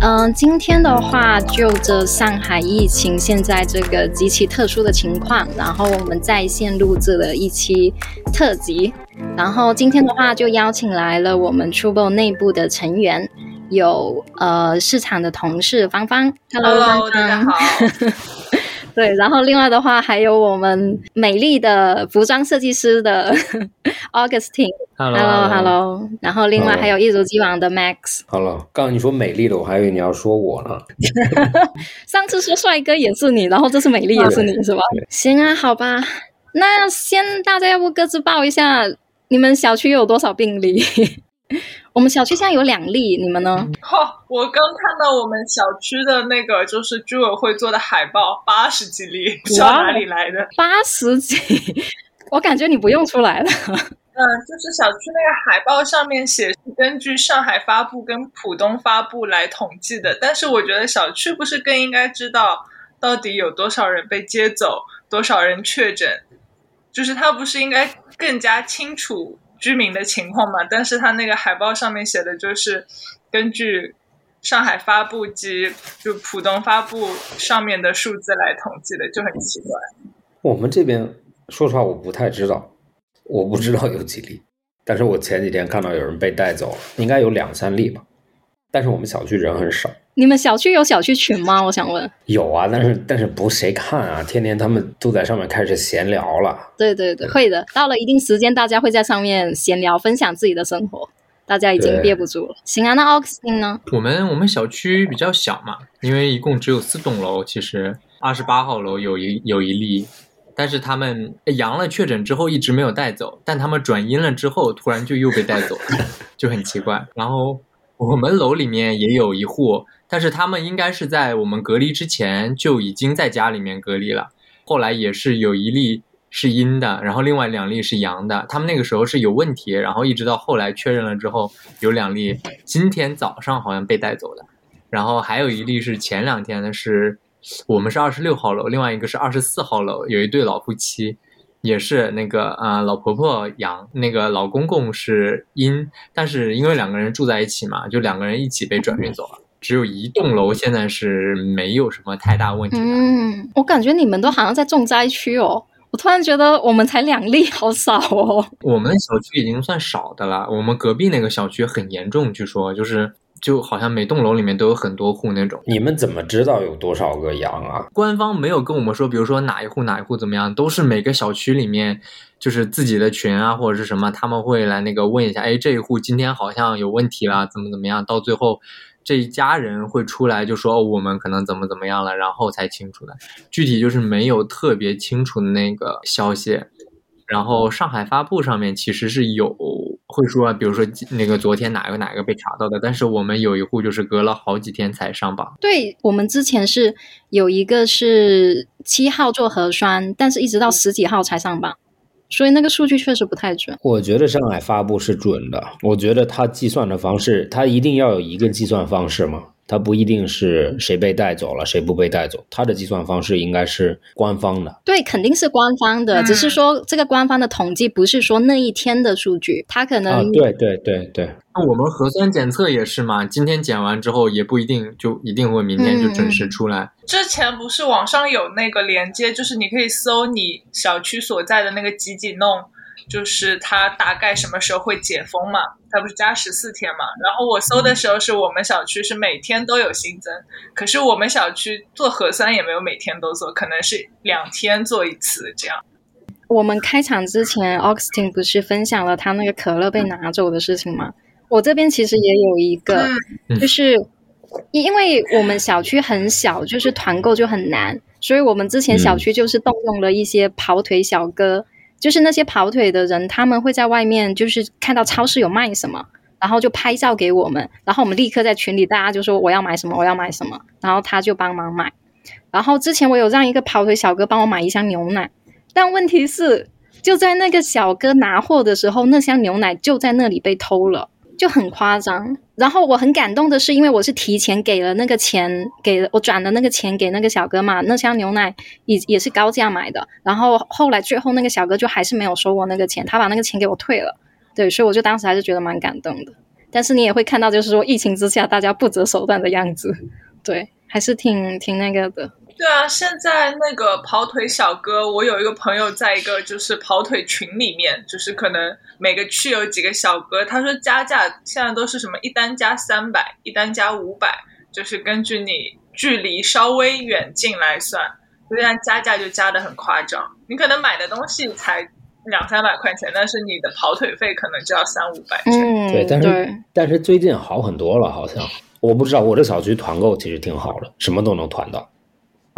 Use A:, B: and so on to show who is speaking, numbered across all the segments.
A: 嗯，今天的话，就着上海疫情现在这个极其特殊的情况，然后我们在线录制了一期特辑。然后今天的话，就邀请来了我们 Trouble 内部的成员，有呃市场的同事芳芳
B: ，Hello，大家好。
A: 对，然后另外的话，还有我们美丽的服装设计师的 Augustine，Hello，Hello，然后另外还有一如既往的 Max。
C: Hello，刚刚你说美丽的，我还以为你要说我呢。
A: 上次说帅哥也是你，然后这次美丽也是你，是吧？行啊，好吧，那先大家要不各自报一下，你们小区有多少病例？我们小区现在有两例，你们呢？
B: 哈，我刚看到我们小区的那个就是居委会做的海报，八十几例，不知道哪里来的。
A: 八十几，我感觉你不用出来了。
B: 嗯，就是小区那个海报上面写是根据上海发布跟浦东发布来统计的，但是我觉得小区不是更应该知道到底有多少人被接走，多少人确诊，就是他不是应该更加清楚。居民的情况嘛，但是他那个海报上面写的就是根据上海发布及就浦东发布上面的数字来统计的，就很奇怪。
C: 我们这边说实话我不太知道，我不知道有几例，但是我前几天看到有人被带走了，应该有两三例吧。但是我们小区人很少。
A: 你们小区有小区群吗？我想问。
C: 有啊，但是但是不谁看啊？天天他们都在上面开始闲聊了。
A: 对对对，会的。到了一定时间，大家会在上面闲聊，分享自己的生活。大家已经憋不住了。行啊，那奥克斯汀呢？
D: 我们我们小区比较小嘛，因为一共只有四栋楼。其实二十八号楼有一有一例，但是他们阳了确诊之后一直没有带走，但他们转阴了之后突然就又被带走了，就很奇怪。然后我们楼里面也有一户。但是他们应该是在我们隔离之前就已经在家里面隔离了，后来也是有一例是阴的，然后另外两例是阳的。他们那个时候是有问题，然后一直到后来确认了之后，有两例今天早上好像被带走的，然后还有一例是前两天的，是我们是二十六号楼，另外一个是二十四号楼，有一对老夫妻，也是那个啊老婆婆阳，那个老公公是阴，但是因为两个人住在一起嘛，就两个人一起被转运走了。只有一栋楼现在是没有什么太大问题的。
A: 嗯，我感觉你们都好像在重灾区哦。我突然觉得我们才两例，好少哦。
D: 我们小区已经算少的了。我们隔壁那个小区很严重，据说就是就好像每栋楼里面都有很多户那种。
C: 你们怎么知道有多少个羊啊？
D: 官方没有跟我们说，比如说哪一户哪一户怎么样，都是每个小区里面就是自己的群啊或者是什么，他们会来那个问一下，哎，这一户今天好像有问题了，怎么怎么样，到最后。这一家人会出来就说我们可能怎么怎么样了，然后才清楚的。具体就是没有特别清楚的那个消息。然后上海发布上面其实是有会说，比如说那个昨天哪个哪个被查到的，但是我们有一户就是隔了好几天才上榜。
A: 对我们之前是有一个是七号做核酸，但是一直到十几号才上榜。所以那个数据确实不太准。
C: 我觉得上海发布是准的。我觉得它计算的方式，它一定要有一个计算方式嘛。它不一定是谁被带走了，谁不被带走，它的计算方式应该是官方的。
A: 对，肯定是官方的，只是说这个官方的统计不是说那一天的数据，它可能……
C: 啊，对对对对。
D: 那我们核酸检测也是嘛，今天检完之后也不一定就一定会明天就准时出来。
B: 之前不是网上有那个连接，就是你可以搜你小区所在的那个几几弄。就是它大概什么时候会解封嘛？它不是加十四天嘛？然后我搜的时候是我们小区是每天都有新增，可是我们小区做核酸也没有每天都做，可能是两天做一次这样。
A: 我们开场之前，Augustine 不是分享了他那个可乐被拿走的事情吗？我这边其实也有一个，就是因为我们小区很小，就是团购就很难，所以我们之前小区就是动用了一些跑腿小哥。就是那些跑腿的人，他们会在外面，就是看到超市有卖什么，然后就拍照给我们，然后我们立刻在群里，大家就说我要买什么，我要买什么，然后他就帮忙买。然后之前我有让一个跑腿小哥帮我买一箱牛奶，但问题是就在那个小哥拿货的时候，那箱牛奶就在那里被偷了，就很夸张。然后我很感动的是，因为我是提前给了那个钱，给了我转的那个钱给那个小哥嘛，那箱牛奶也也是高价买的。然后后来最后那个小哥就还是没有收我那个钱，他把那个钱给我退了。对，所以我就当时还是觉得蛮感动的。但是你也会看到，就是说疫情之下大家不择手段的样子，对，还是挺挺那个的。
B: 对啊，现在那个跑腿小哥，我有一个朋友在一个就是跑腿群里面，就是可能每个区有几个小哥，他说加价现在都是什么一单加三百，一单加五百，就是根据你距离稍微远近来算，这样加价就加的很夸张。你可能买的东西才两三百块钱，但是你的跑腿费可能就要三五百。
A: 嗯，
C: 对，但是但是最近好很多了，好像我不知道，我这小区团购其实挺好的，什么都能团到。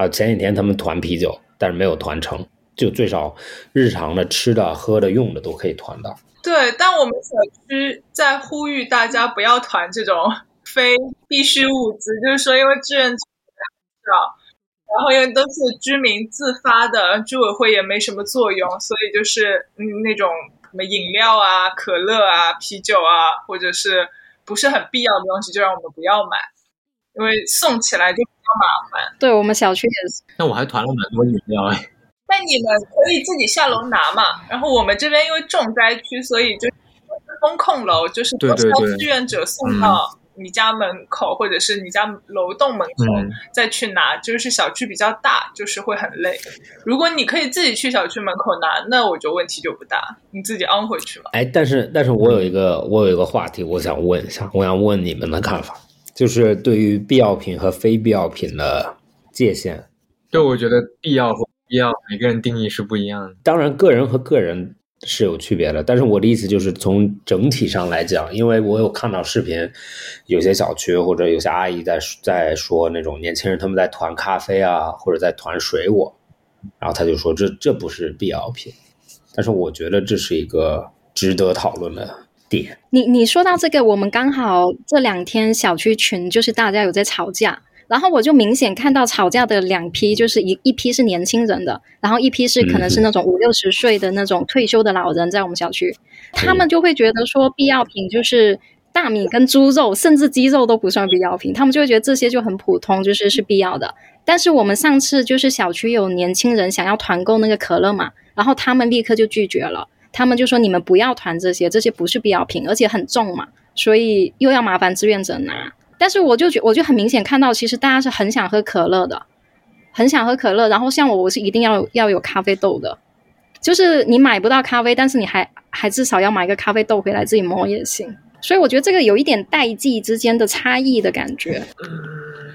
C: 啊，前几天他们团啤酒，但是没有团成，就最少日常的吃的、喝的、用的都可以团到。
B: 对，但我们小区在呼吁大家不要团这种非必需物资，就是说，因为志愿者少，然后因为都是居民自发的，居委会也没什么作用，所以就是嗯那种什么饮料啊、可乐啊、啤酒啊，或者是不是很必要的东西，就让我们不要买，因为送起来就。麻烦，
A: 对我们小区也是。
D: 那我还团了蛮多饮料哎。
B: 那你们可以自己下楼拿嘛。然后我们这边因为重灾区，所以就风控楼，就是
D: 对对对，
B: 志愿者送到你家门口，或者是你家楼栋门口再去拿。就是小区比较大，就是会很累。如果你可以自己去小区门口拿，那我觉得问题就不大，你自己安回去嘛。
C: 哎，但是但是我有一个我有一个话题，我想问一下，我想问你们的看法。就是对于必要品和非必要品的界限，
D: 对，我觉得必要和必要每个人定义是不一样的。
C: 当然，个人和个人是有区别的。但是我的意思就是从整体上来讲，因为我有看到视频，有些小区或者有些阿姨在在说那种年轻人他们在团咖啡啊，或者在团水果，然后他就说这这不是必要品。但是我觉得这是一个值得讨论的。
A: 你你说到这个，我们刚好这两天小区群就是大家有在吵架，然后我就明显看到吵架的两批，就是一一批是年轻人的，然后一批是可能是那种五六十岁的那种退休的老人，在我们小区，他们就会觉得说必要品就是大米跟猪肉，甚至鸡肉都不算必要品，他们就会觉得这些就很普通，就是是必要的。但是我们上次就是小区有年轻人想要团购那个可乐嘛，然后他们立刻就拒绝了。他们就说：“你们不要团这些，这些不是必要品，而且很重嘛，所以又要麻烦志愿者拿。”但是我就觉，我就很明显看到，其实大家是很想喝可乐的，很想喝可乐。然后像我，我是一定要要有咖啡豆的，就是你买不到咖啡，但是你还还至少要买个咖啡豆回来自己磨也行。所以我觉得这个有一点代际之间的差异的感觉。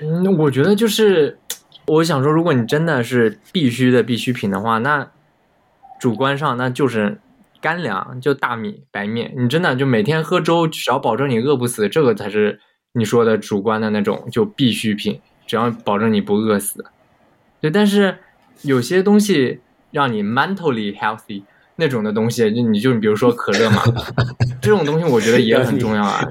D: 嗯，我觉得就是，我想说，如果你真的是必须的必需品的话，那主观上那就是。干粮就大米、白面，你真的就每天喝粥，只要保证你饿不死，这个才是你说的主观的那种就必需品，只要保证你不饿死。对，但是有些东西让你 mentally healthy 那种的东西，就你就比如说可乐嘛，这种东西我觉得也很重要啊。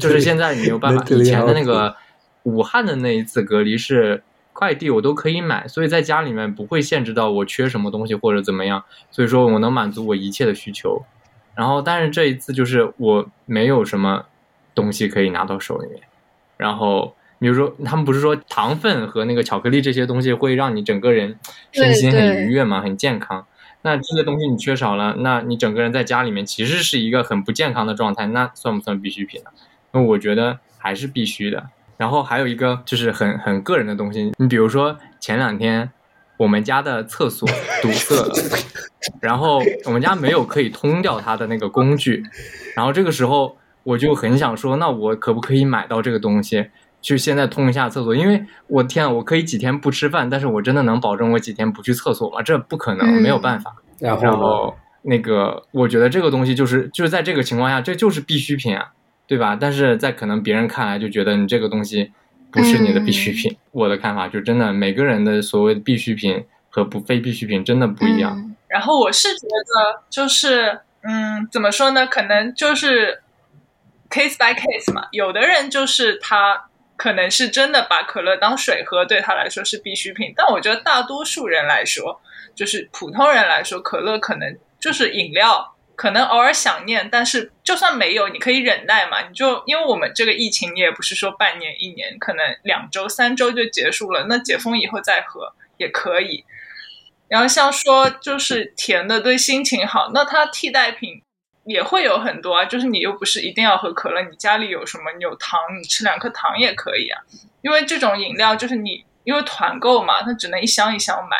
D: 就是现在你没有办法，以前的那个武汉的那一次隔离是。快递我都可以买，所以在家里面不会限制到我缺什么东西或者怎么样，所以说我能满足我一切的需求。然后，但是这一次就是我没有什么东西可以拿到手里面。然后，比如说他们不是说糖分和那个巧克力这些东西会让你整个人身心很愉悦嘛，很健康。那这些东西你缺少了，那你整个人在家里面其实是一个很不健康的状态，那算不算必需品呢？那我觉得还是必须的。然后还有一个就是很很个人的东西，你比如说前两天我们家的厕所堵塞了，然后我们家没有可以通掉它的那个工具，然后这个时候我就很想说，那我可不可以买到这个东西，就现在通一下厕所？因为我天，啊我可以几天不吃饭，但是我真的能保证我几天不去厕所吗？这不可能，没有办法。然后那个，我觉得这个东西就是就是在这个情况下，这就是必需品啊。对吧？但是在可能别人看来就觉得你这个东西不是你的必需品。我的看法就真的每个人的所谓的必需品和不非必需品真的不一样。
B: 然后我是觉得就是嗯，怎么说呢？可能就是 case by case 嘛。有的人就是他可能是真的把可乐当水喝，对他来说是必需品。但我觉得大多数人来说，就是普通人来说，可乐可能就是饮料，可能偶尔想念，但是就算没有，你可以忍耐嘛。你就因为我们这个疫情，你也不是说半年、一年，可能两周、三周就结束了，那解封以后再喝也可以。然后像说就是甜的对心情好，那它替代品也会有很多啊。就是你又不是一定要喝可乐，你家里有什么？你有糖，你吃两颗糖也可以啊。因为这种饮料就是你因为团购嘛，它只能一箱一箱买，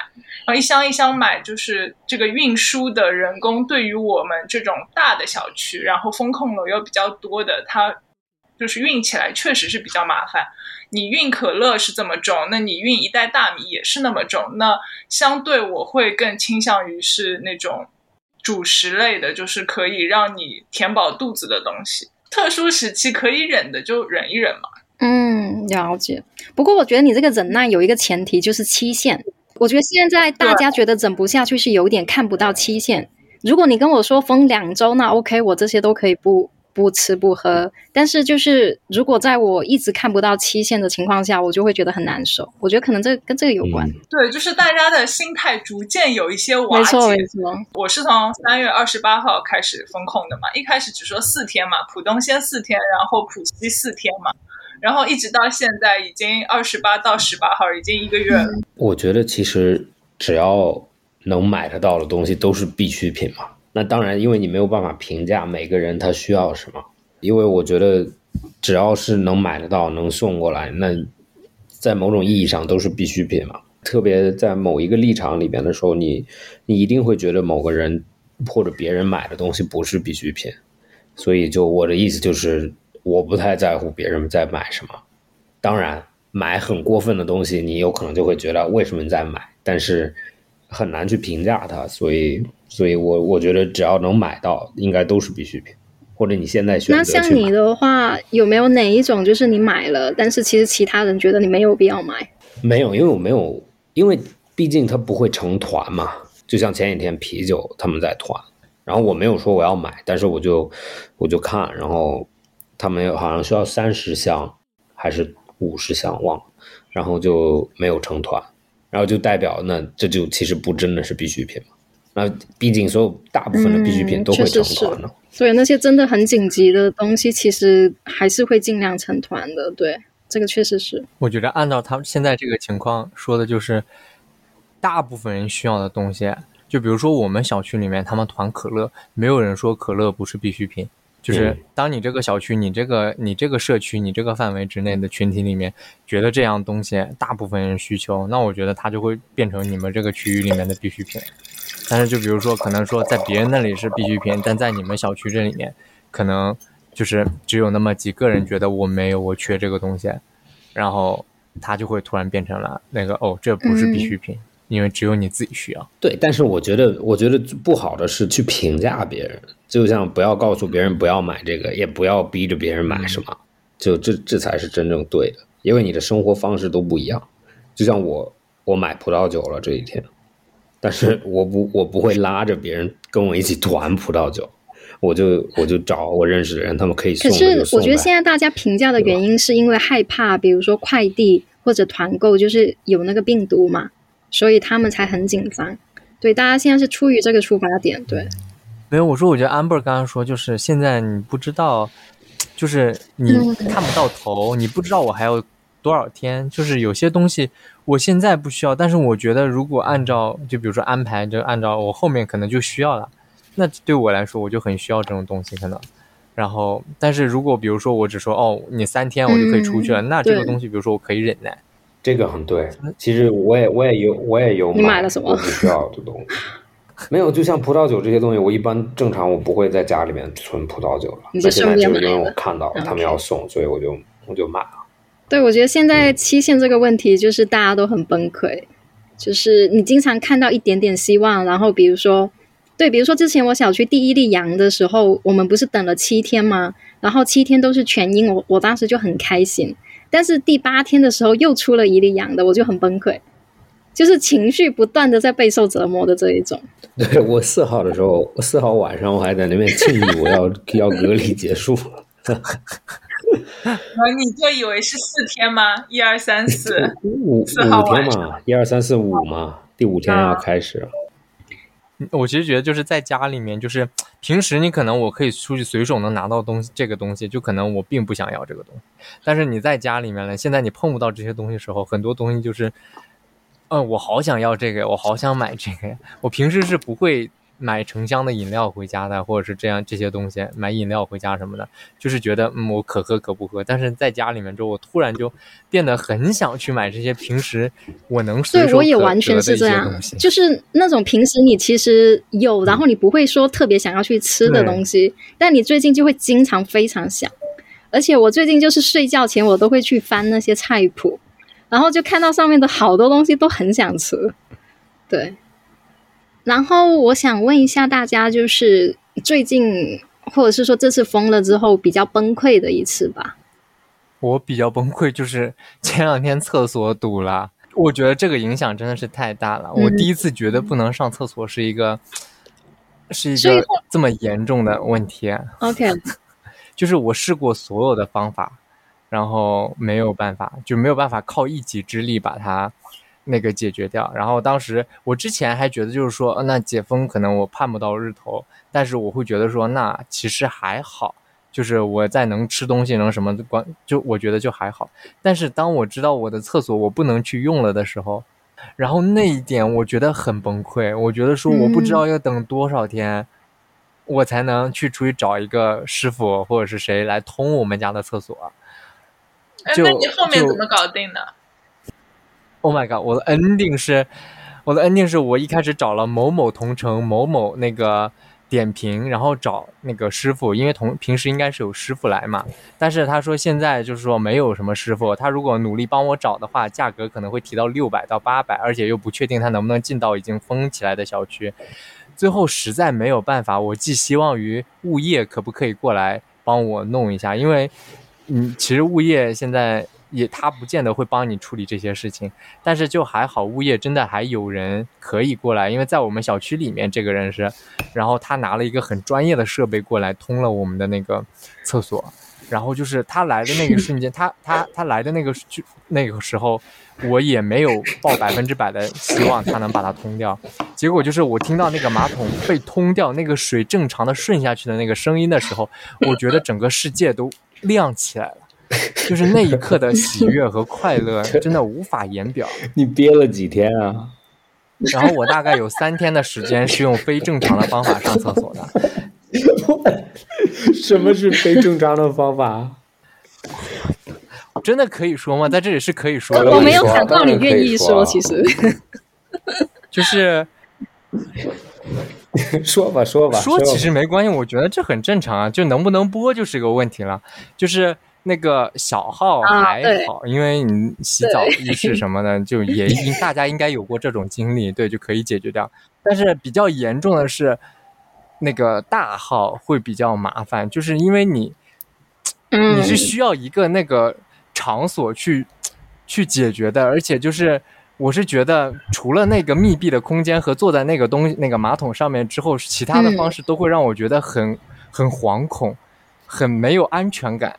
B: 然后一箱一箱买，就是这个运输的人工对于我们这种大的小区，然后风控楼又比较多的，它就是运起来确实是比较麻烦。你运可乐是这么重，那你运一袋大米也是那么重。那相对我会更倾向于是那种主食类的，就是可以让你填饱肚子的东西。特殊时期可以忍的就忍一忍嘛。
A: 嗯，了解。不过我觉得你这个忍耐有一个前提，就是期限。我觉得现在大家觉得忍不下去是有点看不到期限。如果你跟我说封两周，那 OK，我这些都可以不。不吃不喝，但是就是如果在我一直看不到期限的情况下，我就会觉得很难受。我觉得可能这跟这个有关。
B: 对，就是大家的心态逐渐有一些瓦
A: 解。没错没错。
B: 我是从三月二十八号开始封控的嘛，一开始只说四天嘛，浦东先四天，然后浦西四天嘛，然后一直到现在已经二十八到十八号，已经一个月了。
C: 我觉得其实只要能买得到的东西都是必需品嘛。那当然，因为你没有办法评价每个人他需要什么，因为我觉得只要是能买得到、能送过来，那在某种意义上都是必需品嘛。特别在某一个立场里边的时候，你你一定会觉得某个人或者别人买的东西不是必需品，所以就我的意思就是，我不太在乎别人在买什么。当然，买很过分的东西，你有可能就会觉得为什么你在买，但是很难去评价它，所以。所以，我我觉得只要能买到，应该都是必需品，或者你现在选择
A: 那像你的话，有没有哪一种就是你买了，但是其实其他人觉得你没有必要买？
C: 没有，因为我没有，因为毕竟它不会成团嘛。就像前几天啤酒他们在团，然后我没有说我要买，但是我就我就看，然后他们好像需要三十箱还是五十箱忘了，然后就没有成团，然后就代表那这就其实不真的是必需品嘛。那毕竟，所有大部分的必需品都会成团的，
A: 所以那些真的很紧急的东西，其实还是会尽量成团的。对，这个确实是。
D: 我觉得按照他们现在这个情况说的，就是大部分人需要的东西，就比如说我们小区里面他们团可乐，没有人说可乐不是必需品。就是当你这个小区、你这个、你这个社区、你这个范围之内的群体里面，觉得这样东西大部分人需求，那我觉得它就会变成你们这个区域里面的必需品。但是，就比如说，可能说在别人那里是必需品，但在你们小区这里面，可能就是只有那么几个人觉得我没有，我缺这个东西，然后它就会突然变成了那个哦，这不是必需品，因为只有你自己需要。
C: 对，但是我觉得，我觉得不好的是去评价别人，就像不要告诉别人不要买这个，也不要逼着别人买什么，就这这才是真正对的，因为你的生活方式都不一样。就像我，我买葡萄酒了这一天。但是我不，我不会拉着别人跟我一起团葡萄酒，我就我就找我认识的人，他们可以送。
A: 可是我觉得现在大家评价的原因是因为害怕，比如说快递或者团购就是有那个病毒嘛，所以他们才很紧张。对，大家现在是出于这个出发点。对，
D: 没有，我说我觉得 amber 刚刚说就是现在你不知道，就是你看不到头，你不知道我还有多少天，就是有些东西。我现在不需要，但是我觉得如果按照就比如说安排，就按照我后面可能就需要了，那对我来说我就很需要这种东西可能。然后，但是如果比如说我只说哦，你三天我就可以出去了，那这个东西比如说我可以忍耐。
C: 这个很对，其实我也我也有我也有
A: 你买了什么
C: 不需要的东西？没有，就像葡萄酒这些东西，我一般正常我不会在家里面存葡萄酒了。
A: 你现在
C: 就因为我看到他们要送，所以我就我就买了。
A: 对，我觉得现在期限这个问题，就是大家都很崩溃。就是你经常看到一点点希望，然后比如说，对，比如说之前我小区第一例阳的时候，我们不是等了七天吗？然后七天都是全阴，我我当时就很开心。但是第八天的时候又出了一例阳的，我就很崩溃，就是情绪不断的在备受折磨的这一种。
C: 对我四号的时候，四号晚上我还在那边庆祝我要 要隔离结束。
B: 你就以为是四天吗？一二三四，
C: 五 五
B: 四号
C: 天
B: 晚上
C: 嘛，一二三四五嘛，第五天要开始了。
D: 我其实觉得就是在家里面，就是平时你可能我可以出去随手能拿到东西，这个东西就可能我并不想要这个东西，但是你在家里面了，现在你碰不到这些东西的时候，很多东西就是，嗯，我好想要这个，我好想买这个呀。我平时是不会买成箱的饮料回家的，或者是这样这些东西，买饮料回家什么的，就是觉得嗯我可喝可不喝。但是在家里面之后，我突然就变得很想去买这些平时我能随
A: 对，我也完全是这样。就是那种平时你其实有，然后你不会说特别想要去吃的东西，但你最近就会经常非常想。而且我最近就是睡觉前我都会去翻那些菜谱，然后就看到上面的好多东西都很想吃。对，然后我想问一下大家，就是最近或者是说这次封了之后比较崩溃的一次吧？
D: 我比较崩溃，就是前两天厕所堵了，我觉得这个影响真的是太大了。我
A: 嗯
D: 第一次觉得不能上厕所是一个，是一个这么严重的问题。
A: OK，
D: 就是我试过所有的方法，然后没有办法，就没有办法靠一己之力把它那个解决掉。然后当时我之前还觉得就是说，呃那解封可能我盼不到日头，但是我会觉得说，那其实还好，就是我在能吃东西能什么关，就我觉得就还好。但是当我知道我的厕所我不能去用了的时候，然后那一点我觉得很崩溃，我觉得说我不知道要等多少天。我才能去出去找一个师傅或者是谁来通我们家的厕所。
B: 哎，
D: 就
B: 那你后面怎么搞定的
D: ？Oh my god！我的 ending 是，我的 ending 是我一开始找了某某同城某某那个点评，然后找那个师傅，因为同平时应该是有师傅来嘛，但是他说现在就是说没有什么师傅，他如果努力帮我找的话，价格可能会提到六百到八百，而且又不确定他能不能进到已经封起来的小区。最后实在没有办法，我寄希望于物业可不可以过来帮我弄一下，因为嗯，其实物业现在也他不见得会帮你处理这些事情，但是就还好，物业真的还有人可以过来，因为在我们小区里面，这个人是，然后他拿了一个很专业的设备过来通了我们的那个厕所，然后就是他来的那个瞬间，他他他来的那个就那个时候，我也没有抱百分之百的希望他能把它通掉，结果就是我听到那个马桶被通掉，那个水正常的顺下去的那个声音的时候，我觉得整个世界都亮起来了。就是那一刻的喜悦和快乐，真的无法言表。
C: 你憋了几天啊？
D: 然后我大概有三天的时间是用非正常的方法上厕所的，
C: 什么是非正常的方法？
D: 真的可以说吗？在这里是可以说的。
A: 我没有
C: 说
A: 想到你愿意
C: 说啊
A: 其实
D: 就是
C: 说吧，说吧，
D: 说其实没关系，我觉得这很正常啊，就能不能播就是个问题了。就是那个小号
A: 啊
D: 还
A: 对
D: 好，因为你洗澡、浴室什么的，就 也应大家应该有过这种经历，对，就可以解决掉。但是比较严重的是，那个大号会比较麻烦，就是因为你
A: 嗯
D: 你是需要一个那个场所去去解决的，而且就是我是觉得除了那个密闭的空间和坐在那个东西那个马桶上面之后，其他的
A: 嗯
D: 方式都会让我觉得很很惶恐，很没有安全感。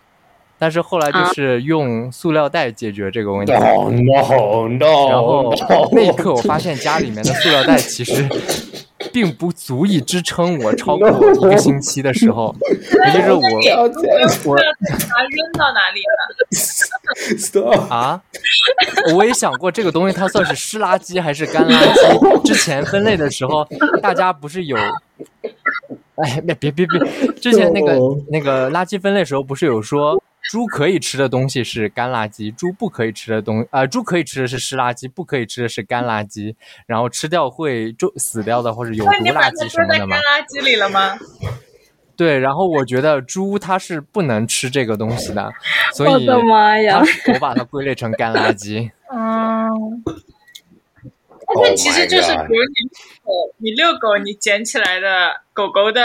D: 但是后来
A: 啊
D: 就是用塑料袋解决这个问题
C: ，No no no！
D: 然后那一刻我发现家里面的塑料袋其实 并不足以支撑我超过一个星期的时候，也就是我我
B: 把它扔到哪里了
C: ？stop。
D: 啊，我也想过这个东西它算是湿垃圾还是干垃圾。之前分类的时候，大家不是有，哎，别别别别，之前那个
C: 哦
D: 那个垃圾分类时候不是有说，猪可以吃的东西是干垃圾，猪不可以吃的东呃，猪可以吃的是湿垃圾，不可以吃的是干垃圾，然后吃掉会就死掉的或者有毒
B: 那你把它
D: 垃圾什
B: 丢在干
D: 么的嘛。
B: 垃圾里了吗？
D: 对，然后我觉得猪它是不能吃这个东西的，所以
A: 我的妈呀
D: 我把它归类成干垃圾。
B: 嗯。但
C: Oh
B: 是其实就是比如你你遛狗，你捡起来的狗狗的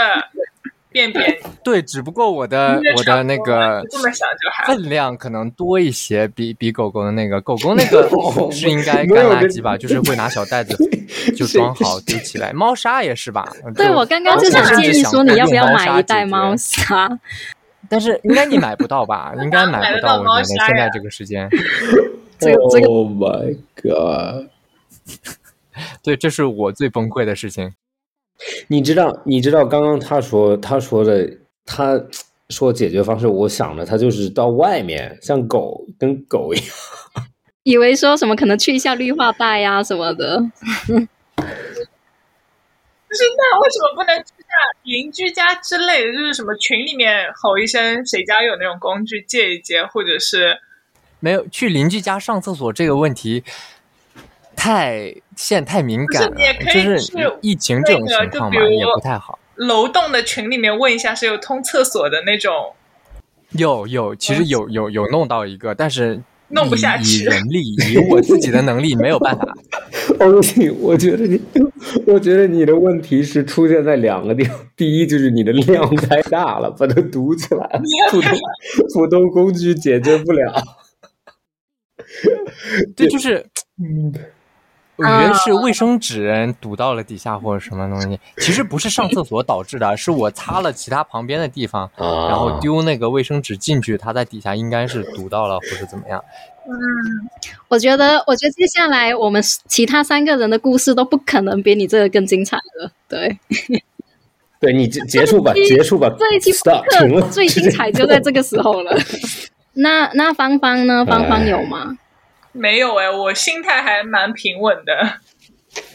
B: 便便，
D: 对，只不过我的我的那个
B: 这么想就还。
D: 分量可能多一些，比比狗狗的那个，狗狗那个 是应该干垃圾吧？就是会拿小袋子 就装好丢起来。猫砂也是吧？
A: 对我刚刚就想建议说，你要不要
D: 用猫砂
A: 买一袋猫砂？
D: 但是应该你买不到吧？应该买不到，我觉得现在这个时间。
A: 这个这个
C: Oh my god！
D: 对，这是我最崩溃的事情。
C: 你知道，你知道刚刚他说他说的，他说解决方式，我想的他就是到外面像狗跟狗一样。
A: 以为说什么可能去一下绿化带呀、什么的，
B: 就是那为什么不能去下邻居家之类的？就是什么群里面吼一声谁家有那种工具借一借，或者是
D: 没有去邻居家上厕所这个问题，太现在太敏感了
B: 是你也，可以
D: 就是疫情这种情况嘛，也不太好。
B: 楼栋的群里面问一下是有通厕所的那种。
D: 有有，其实有有有弄到一个，但是
B: 弄不下去以
D: 人力，以我自己的能力没有办法。
C: 欧信，我觉得你，我觉得你的问题是出现在两个地方。第一就是你的量太大了，把它堵起来了，普通普通工具解决不了。
D: 对，就是
C: 嗯，
D: 我觉得是卫生纸堵到了底下或者什么东西。其实不是上厕所导致的，是我擦了其他旁边的地方，
C: 啊，
D: 然后丢那个卫生纸进去，它在底下应该是堵到了或者怎么样。
B: 嗯，
A: 我觉得，我觉得接下来我们其他三个人的故事都不可能比你这个更精彩了。对，
C: 对你结结束吧，结束吧，
A: 这一期
C: stop 了，
A: 最精彩就在这个时候了。那那芳芳呢？芳芳有吗？
B: 没有哎，我心态还蛮平稳的。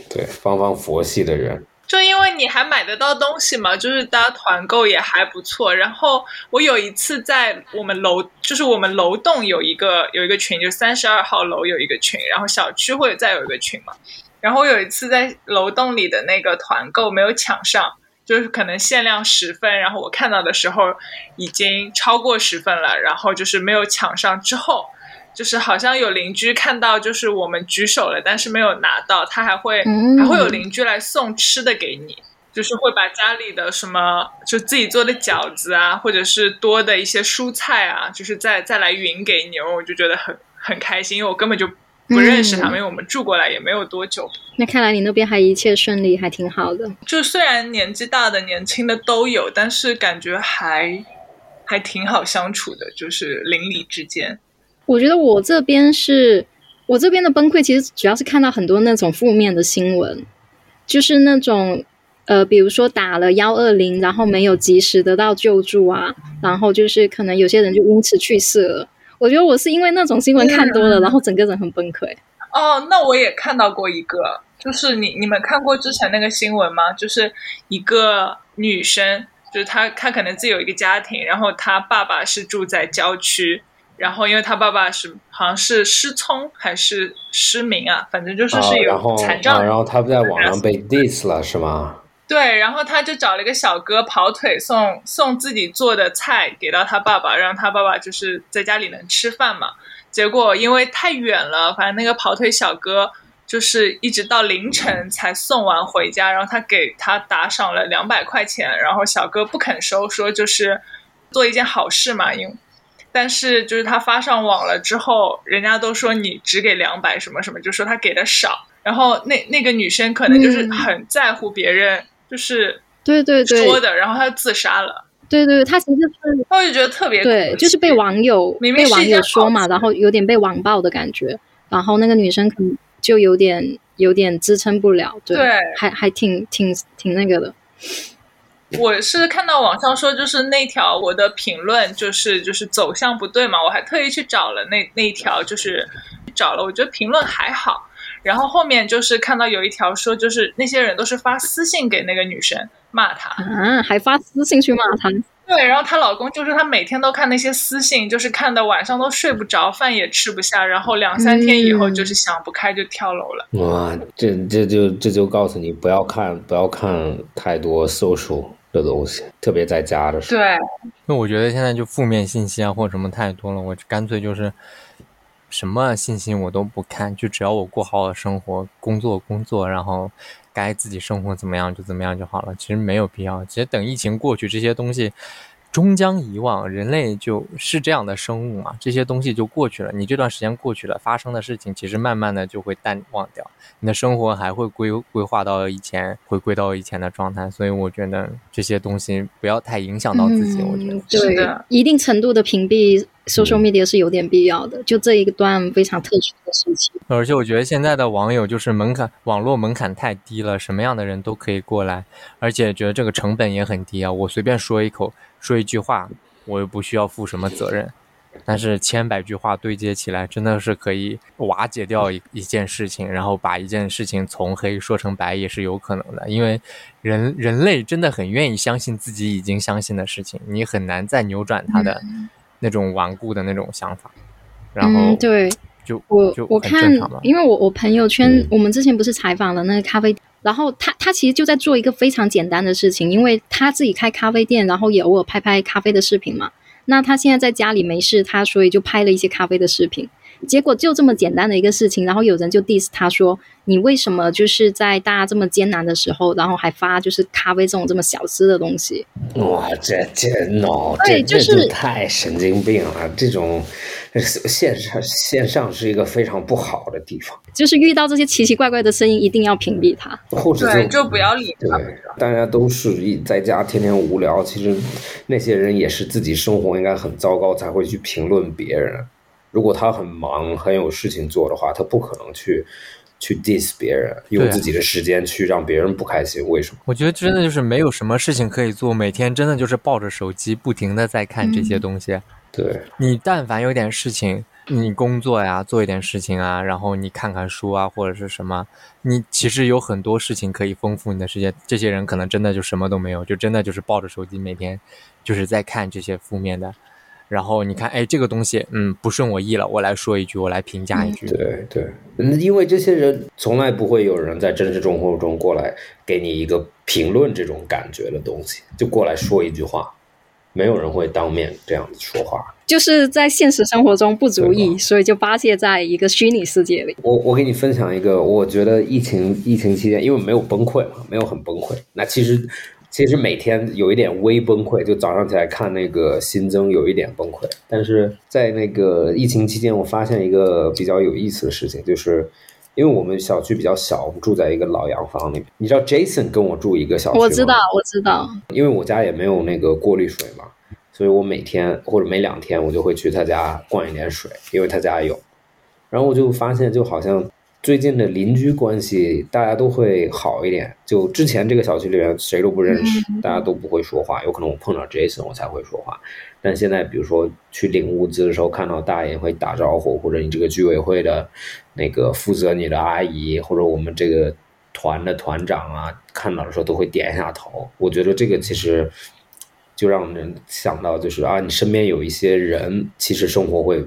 C: 对，方方佛系的人，
B: 就因为你还买得到东西嘛，就是大家团购也还不错。然后我有一次在我们楼，就是我们楼栋有一个有一个群，就三十二号楼有一个群，然后小区会再有一个群嘛。然后我有一次在楼栋里的那个团购没有抢上，就是可能限量十份，然后我看到的时候已经超过十份了，然后就是没有抢上之后。就是好像有邻居看到，就是我们举手了，但是没有拿到，他还会、
A: 嗯
B: 还会有邻居来送吃的给你，就是会把家里的什么就自己做的饺子啊，或者是多的一些蔬菜啊，就是再再来匀给你，我就觉得很很开心，因为我根本就不认识他们，因为我们住过来也没有多久。
A: 那看来你那边还一切顺利，还挺好的。
B: 就虽然年纪大的、年轻的都有，但是感觉还还挺好相处的，就是邻里之间。
A: 我觉得我这边是，我这边的崩溃，其实主要是看到很多那种负面的新闻，就是那种呃，比如说打了幺二零，然后没有及时得到救助啊，然后就是可能有些人就因此去世了。我觉得我是因为那种新闻看多了，然后整个人很崩溃。
B: 哦，那我也看到过一个，就是你你们看过之前那个新闻吗？就是一个女生，就是她她可能自己有一个家庭，然后她爸爸是住在郊区，然后因为他爸爸是好像是失聪还是失明啊，反正就是
C: 啊
B: 是有残障
C: 啊，然后他不在网上被 diss 了是吗？
B: 对，然后他就找了一个小哥跑腿送送自己做的菜给到他爸爸，让他爸爸就是在家里能吃饭嘛。结果因为太远了，反正那个跑腿小哥就是一直到凌晨才送完回家，然后他给他打赏了两百块钱，然后小哥不肯收，说就是做一件好事嘛，因为。但是就是他发上网了之后，人家都说你只给两百什么什么，就说他给的少。然后那那个女生可能就是
A: 嗯
B: 很在乎别人，就是
A: 对对对，
B: 说的，然后他就自杀了。
A: 对对，他其实是
B: 那我就觉得特别
A: 对，就是被网友
B: 明明
A: 被网友说嘛，然后有点被网暴的感觉，然后那个女生可能就有点有点支撑不了，对，
B: 对
A: 还还挺挺挺那个的，
B: 我是看到网上说，就是那条我的评论就是就是走向不对嘛，我还特意去找了那那一条，就是找了，我觉得评论还好。然后后面就是看到有一条说，就是那些人都是发私信给那个女生骂她，
A: 啊，还发私信去骂他，
B: 对，然后她老公就是她每天都看那些私信，就是看的晚上都睡不着，饭也吃不下，然后两三天以后
A: 嗯
B: 就是想不开就跳楼了。
C: 哇，这这就这就告诉你不要看不要看太多 social 的东西，特别在家的时候。
B: 对，
D: 那我觉得现在就负面信息啊或者什么太多了，我干脆就是什么信息我都不看，就只要我过好我的生活，工作工作，然后该自己生活怎么样就怎么样就好了。其实没有必要，其实等疫情过去，这些东西终将遗忘，人类就是这样的生物嘛，这些东西就过去了。你这段时间过去了，发生的事情其实慢慢的就会淡忘掉，你的生活还会规规划到以前，回归到以前的状态。所以我觉得这些东西不要太影响到自己。我觉得
A: 对
B: 的，
A: 一定程度的屏蔽 social media 是有点必要的。就这一段非常特殊的事情，
D: 而且我觉得现在的网友就是门槛，网络门槛太低了，什么样的人都可以过来，而且觉得这个成本也很低啊。我随便说一口。说一句话，我又不需要负什么责任，但是千百句话对接起来，真的是可以瓦解掉一一件事情，然后把一件事情从黑说成白也是有可能的。因为人人类真的很愿意相信自己已经相信的事情，你很难再扭转他的那种顽固的那种想法。然后
A: 对，
D: 就
A: 我我看，因为我我朋友圈，我们之前不是采访了那个咖啡。然后他他其实就在做一个非常简单的事情，因为他自己开咖啡店，然后也偶尔拍拍咖啡的视频嘛。那他现在在家里没事，他所以就拍了一些咖啡的视频。结果就这么简单的一个事情，然后有人就 diss 他说：“你为什么就是在大家这么艰难的时候，然后还发就是咖啡这种这么小资的东西？”
C: 哇，这这 no，
A: 对，就是
C: 太神经病了。这种 线上线上是一个非常不好的地方。
A: 就是遇到这些奇奇怪怪的声音，一定要屏蔽它，
C: 或者
B: 对，就不要理他。
C: 大家都是一在家天天无聊，其实那些人也是自己生活应该很糟糕才会去评论别人。如果他很忙、很有事情做的话，他不可能去去 diss 别人，用自己的时间去让别人不开心。为什么？
D: 我觉得真的就是没有什么事情可以做，每天真的就是抱着手机，不停的在看这些东西。
C: 对
D: 你，但凡有点事情，你工作呀，做一点事情啊，然后你看看书啊，或者是什么，你其实有很多事情可以丰富你的世界。这些人可能真的就什么都没有，就真的就是抱着手机，每天就是在看这些负面的。然后你看，哎，这个东西，嗯，不顺我意了，我来说一句，我来评价一句。
C: 对对，因为这些人从来不会有人在真实生活中过来给你一个评论这种感觉的东西，就过来说一句话，没有人会当面这样子说话。
A: 就是在现实生活中不足以，所以就发泄在一个虚拟世界里。
C: 我我给你分享一个，我觉得疫情疫情期间，因为没有崩溃嘛，没有很崩溃。那其实。其实每天有一点微崩溃，就早上起来看那个新增有一点崩溃。但是在那个疫情期间，我发现一个比较有意思的事情，就是因为我们小区比较小，我们住在一个老洋房里面。你知道 Jason 跟我住一个小区吗？
A: 我知道，我知道。
C: 因为我家也没有那个过滤水嘛，所以我每天或者每两天我就会去他家灌一点水，因为他家有。然后我就发现，就好像。最近的邻居关系，大家都会好一点。就之前这个小区里面谁都不认识，大家都不会说话。有可能我碰到 Jason 我才会说话，但现在比如说去领物资的时候，看到大爷会打招呼，或者你这个居委会的那个负责你的阿姨，或者我们这个团的团长啊，看到的时候都会点一下头。我觉得这个其实就让人想到，就是啊，你身边有一些人，其实生活会。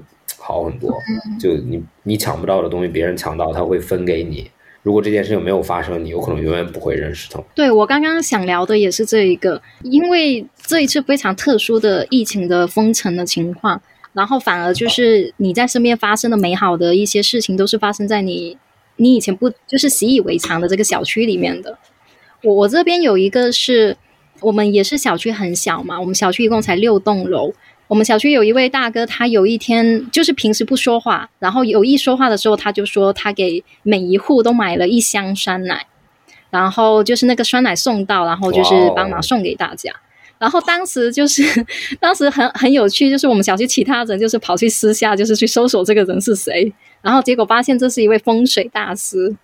C: 好很多，就你你抢不到的东西，别人抢到，他会分给你。如果这件事情没有发生，你有可能永远不会认识他。
A: 对我刚刚想聊的也是这一个，因为这一次非常特殊的疫情的封城的情况，然后反而就是你在身边发生的美好的一些事情，都是发生在你你以前不就是习以为常的这个小区里面的。我我这边有一个是我们也是小区很小嘛，我们小区一共才六栋楼。我们小区有一位大哥，他有一天就是平时不说话，然后有意说话的时候，他就说他给每一户都买了一箱酸奶，然后就是那个酸奶送到，然后就是帮忙送给大家。然后当时就是 当时很很有趣，就是我们小区其他人就是跑去私下就是去搜索这个人是谁，然后结果发现这是一位风水大师。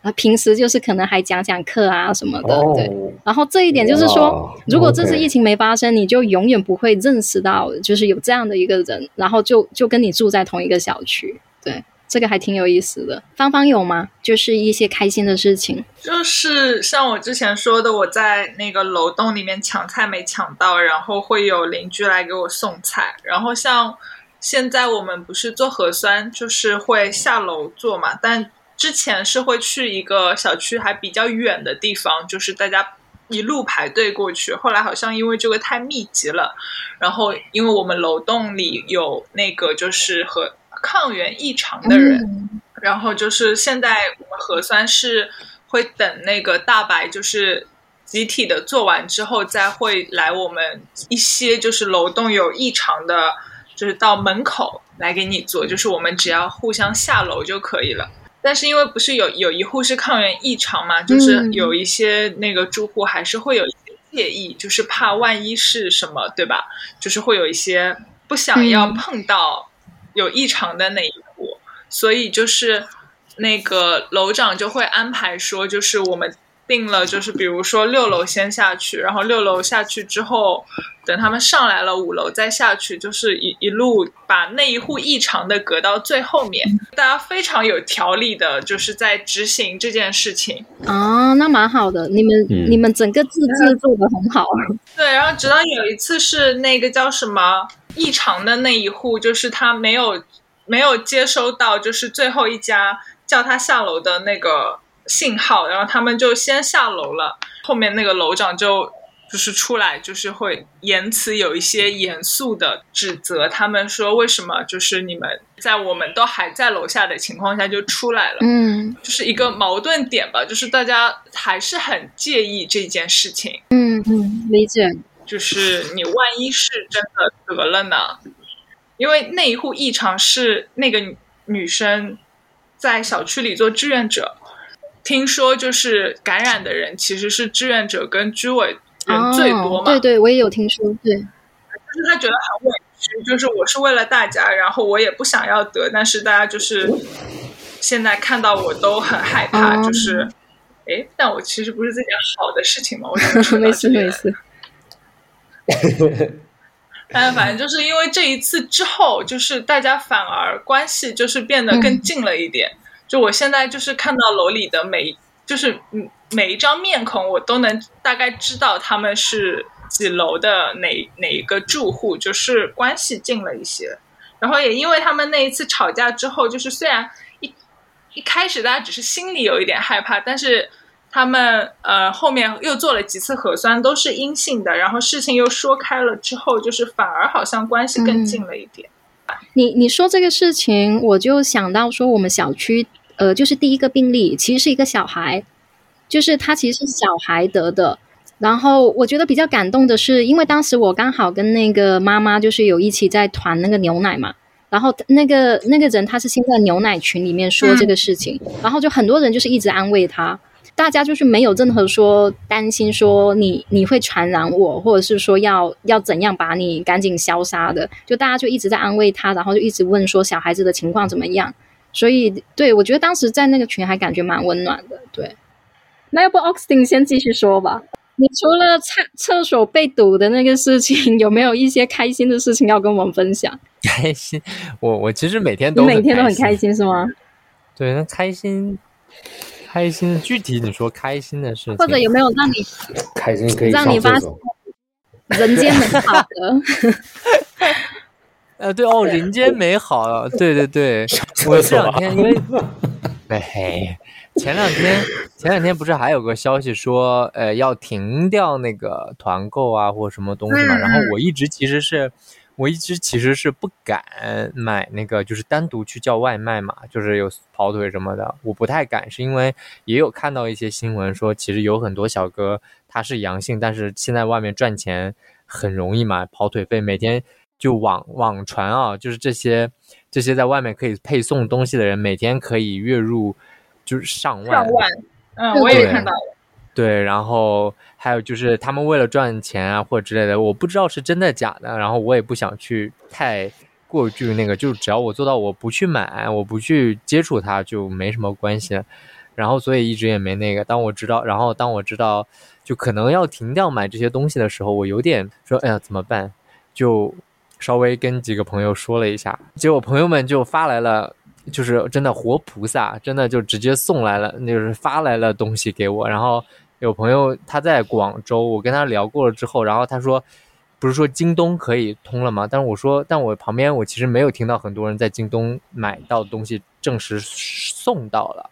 A: 啊，平时就是可能还讲讲课啊什么的，对。然后这一点就是说，如果这次疫情没发生，你就永远不会认识到，就是有这样的一个人，然后就就跟你住在同一个小区。对，这个还挺有意思的。芳芳有吗？就是一些开心的事情，
B: 就是像我之前说的，我在那个楼栋里面抢菜没抢到，然后会有邻居来给我送菜。然后像现在我们不是做核酸，就是会下楼做嘛，但。之前是会去一个小区还比较远的地方，就是大家一路排队过去。后来好像因为这个太密集了，然后因为我们楼栋里有那个就是和抗原异常的人，然后就是现在我们核酸是会等那个大白就是集体的做完之后，再会来我们一些就是楼栋有异常的，就是到门口来给你做，就是我们只要互相下楼就可以了。但是因为不是有有一户是抗原异常嘛，就是有一些那个住户还是会有一些介意，就是怕万一是什么，对吧？就是会有一些不想要碰到有异常的那一户，所以就是那个楼长就会安排说，就是我们。定了，就是比如说六楼先下去，然后六楼下去之后，等他们上来了五楼再下去，就是一一路把那一户异常的隔到最后面。大家非常有条理的，就是在执行这件事情。
A: 啊，那蛮好的，你们你们整个自治做的很好。
B: 对，然后直到有一次是那个叫什么异常的那一户，就是他没有没有接收到，就是最后一家叫他下楼的那个。信号，然后他们就先下楼了。后面那个楼长就就是出来，就是会言辞有一些严肃的指责他们说，为什么就是你们在我们都还在楼下的情况下就出来了？
A: 嗯，
B: 就是一个矛盾点吧，就是大家还是很介意这件事情。
A: 嗯嗯，理解。
B: 就是你万一是真的得了呢？因为那一户异常是那个女生在小区里做志愿者。听说就是感染的人其实是志愿者跟居委人最多嘛？
A: 对对，我也有听说。对，
B: 就是他觉得很委屈，就是我是为了大家，然后我也不想要得，但是大家就是现在看到我都很害怕，就是，哎，但我其实不是这件好的事情嘛，我
A: 没事 没事。
B: 但反正就是因为这一次之后，就是大家反而关系就是变得更近了一点。就我现在就是看到楼里的每，就是嗯每一张面孔，我都能大概知道他们是几楼的哪哪一个住户，就是关系近了一些。然后也因为他们那一次吵架之后，就是虽然一一开始大家只是心里有一点害怕，但是他们呃后面又做了几次核酸都是阴性的，然后事情又说开了之后，就是反而好像关系更近了一点。
A: 你你说这个事情，我就想到说我们小区。呃，就是第一个病例其实是一个小孩，就是他其实是小孩得的。然后我觉得比较感动的是，因为当时我刚好跟那个妈妈就是有一起在团那个牛奶嘛，然后那个那个人他是先在牛奶群里面说这个事情，然后就很多人就是一直安慰他，大家就是没有任何说担心说你你会传染我，或者是说要要怎样把你赶紧消杀的，就大家就一直在安慰他，然后就一直问说小孩子的情况怎么样。所以，对我觉得当时在那个群还感觉蛮温暖的。对，那要不 Oxting 先继续说吧。你除了厕厕所被堵的那个事情，有没有一些开心的事情要跟我们分享？
D: 开心，我我其实每天都
A: 每天都很开心，是吗？
D: 对，那开心，开心，具体你说开心的事情，
A: 或者有没有让你
C: 开心可以
A: 让你发现人间美好的？
D: 呃，对哦，人间美好，对对对，我这两天因为，哎，前两天前两天不是还有个消息说，呃，要停掉那个团购啊，或什么东西嘛？然后我一直其实是，我一直其实是不敢买那个，就是单独去叫外卖嘛，就是有跑腿什么的，我不太敢，是因为也有看到一些新闻说，其实有很多小哥他是阳性，但是现在外面赚钱很容易嘛，跑腿费每天。就网网传啊，就是这些这些在外面可以配送东西的人，每天可以月入就是上万。
B: 上万，嗯，我也看到了。
D: 对，然后还有就是他们为了赚钱啊或者之类的，我不知道是真的假的，然后我也不想去太过于那个，就是只要我做到我不去买，我不去接触它，就没什么关系。然后所以一直也没那个。当我知道，然后当我知道就可能要停掉买这些东西的时候，我有点说，哎呀，怎么办？就。稍微跟几个朋友说了一下，结果朋友们就发来了，就是真的活菩萨，真的就直接送来了，就是发来了东西给我。然后有朋友他在广州，我跟他聊过了之后，然后他说，不是说京东可以通了吗？但是我说，但我旁边我其实没有听到很多人在京东买到东西证实送到了。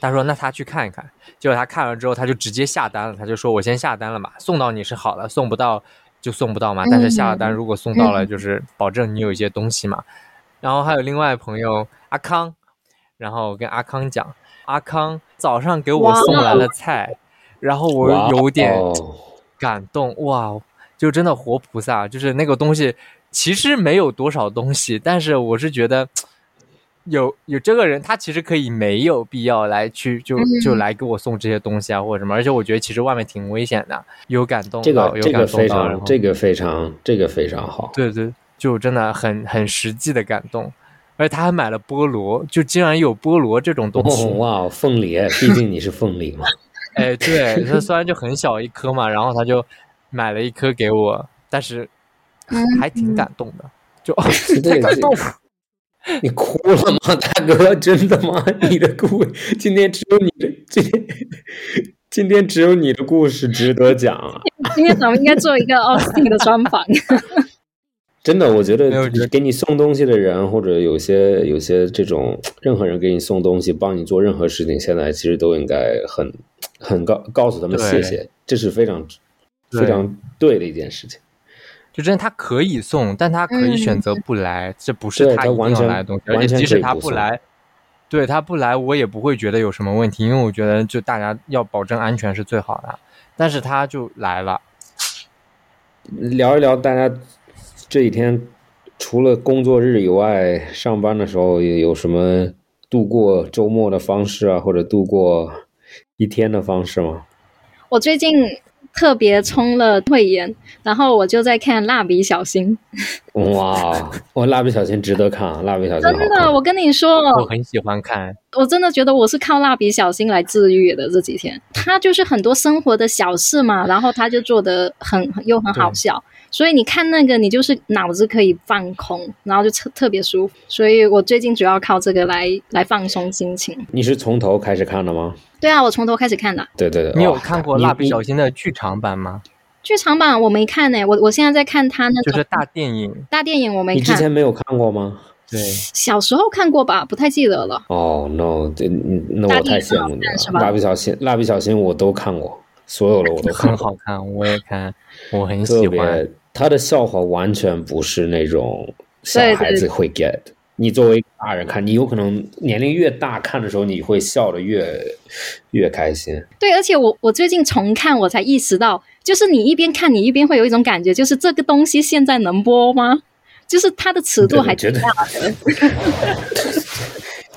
D: 他说那他去看一看，结果他看了之后他就直接下单了，他就说我先下单了嘛，送到你是好了，送不到。就送不到嘛，但是下了单，如果送到了，就是保证你有一些东西嘛。然后还有另外朋友阿康，然后跟阿康讲，阿康早上给我送来了菜，然后我有点
C: 哦
D: 感动，哇，就真的活菩萨，就是那个东西其实没有多少东西，但是我是觉得。有有这个人，他其实可以没有必要来去就就
A: 嗯
D: 来给我送这些东西啊，或者什么。而且我觉得其实外面挺危险的，有感动
C: 这个这个非常这个非常这个非常好。
D: 对对，就真的很很实际的感动。而且他还买了菠萝，就竟然有菠萝这种东西。
C: 哦哇，凤梨，毕竟你是凤梨嘛。
D: 哎，对，它虽然就很小一颗嘛，然后他就买了一颗给我，但是
A: 嗯
D: 还挺感动的，就
C: 对
D: 太感动了。
C: 你哭了吗，大哥？真的吗？你的故今天只有你的今天今天只有你的故事值得讲啊！
A: 今天咱们应该做一个 Austin 的专访。
C: 真的，我觉
D: 得
C: 给你送东西的人，或者有些有些这种任何人给你送东西，帮你做任何事情，现在其实都应该很很告告诉他们谢谢，这是非常非常对的一件事情。
D: 就真的他可以送，但他可以选择不来，这不是他一定
C: 他完全
D: 要来的东西。而
C: 完全
D: 且即使他不来，对他不来，我也不会觉得有什么问题，因为我觉得就大家要保证安全是最好的。但是他就来了，
C: 聊一聊大家这几天除了工作日以外，上班的时候有有什么度过周末的方式啊，或者度过一天的方式吗？
A: 我最近特别充了会员，然后我就在看《蜡笔小新》。
C: 哇，我蜡笔小新值得看啊，蜡笔小新
A: 真的，我跟你说，
D: 我很喜欢看。
A: 我真的觉得我是靠蜡笔小新来治愈的。这几天，他就是很多生活的小事嘛，然后他就做的很又很好笑，所以你看那个，你就是脑子可以放空，然后就特特别舒服。所以我最近主要靠这个来来放松心情。
C: 你是从头开始看的吗？
A: 对啊，我从头开始看的。
C: 对对对，
D: 你有看过蜡笔小新的剧场版吗？
A: 剧场版我没看呢、我我现在在看他那个
D: 就是大电影。
A: 大电影，我没
C: 你之。前没有看过吗？
D: 对，
A: 小时候看过吧，不太记得了。
C: 哦、no，这嗯那我太羡慕你了。蜡笔小新，蜡笔小新我都看过，所有的我都 看过，
D: 很好看，我也看，我很喜欢。
C: 他的笑话完全不是那种小
A: 对对
C: 孩子会 get 的。你作为大人看，你有可能年龄越大看的时候，你会笑的越越开心。
A: 对，而且我我最近重看，我才意识到，就是你一边看，你一边会有一种感觉，就是这个东西现在能播吗？就是它的尺度还
C: 绝对
A: 挺大的，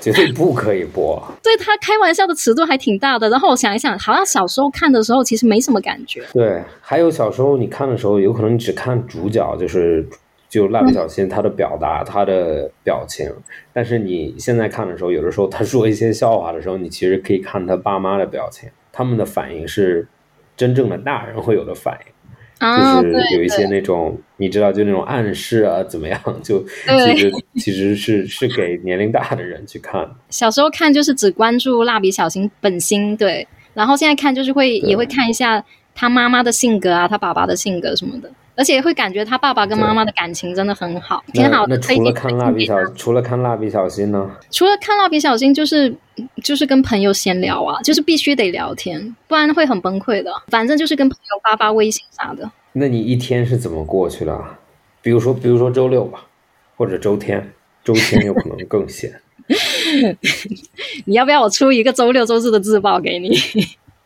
C: 绝对不可以播。
A: 对他开玩笑的尺度还挺大的。然后我想一想，好像小时候看的时候其实没什么感觉。
C: 对，还有小时候你看的时候，有可能你只看主角，就是就蜡笔小新他的表达、他的表情，但是你现在看的时候，有的时候他说一些笑话的时候，你其实可以看他爸妈的表情，他们的反应是真正的大人会有的反应。
A: 啊，
C: 就是有一些那种你知道，就那种暗示啊，怎么样？就其实其实是是给年龄大的人去看。
A: 小时候看就是只关注蜡笔小新本心，对，然后现在看就是会也会看一下他妈妈的性格啊，他爸爸的性格什么的，而且会感觉他爸爸跟妈妈的感情真的很好，挺好的。那
C: 除了看蜡笔小，除了看蜡笔小新呢？
A: 除了看蜡笔小新，就是就是跟朋友闲聊啊，就是必须得聊天，不然会很崩溃的。反正就是跟朋友发发微信啥的。
C: 那你一天是怎么过去的啊？比如说，比如说周六吧，或者周天，周天有可能更闲。
A: 你要不要我出一个周六周日的自曝给你？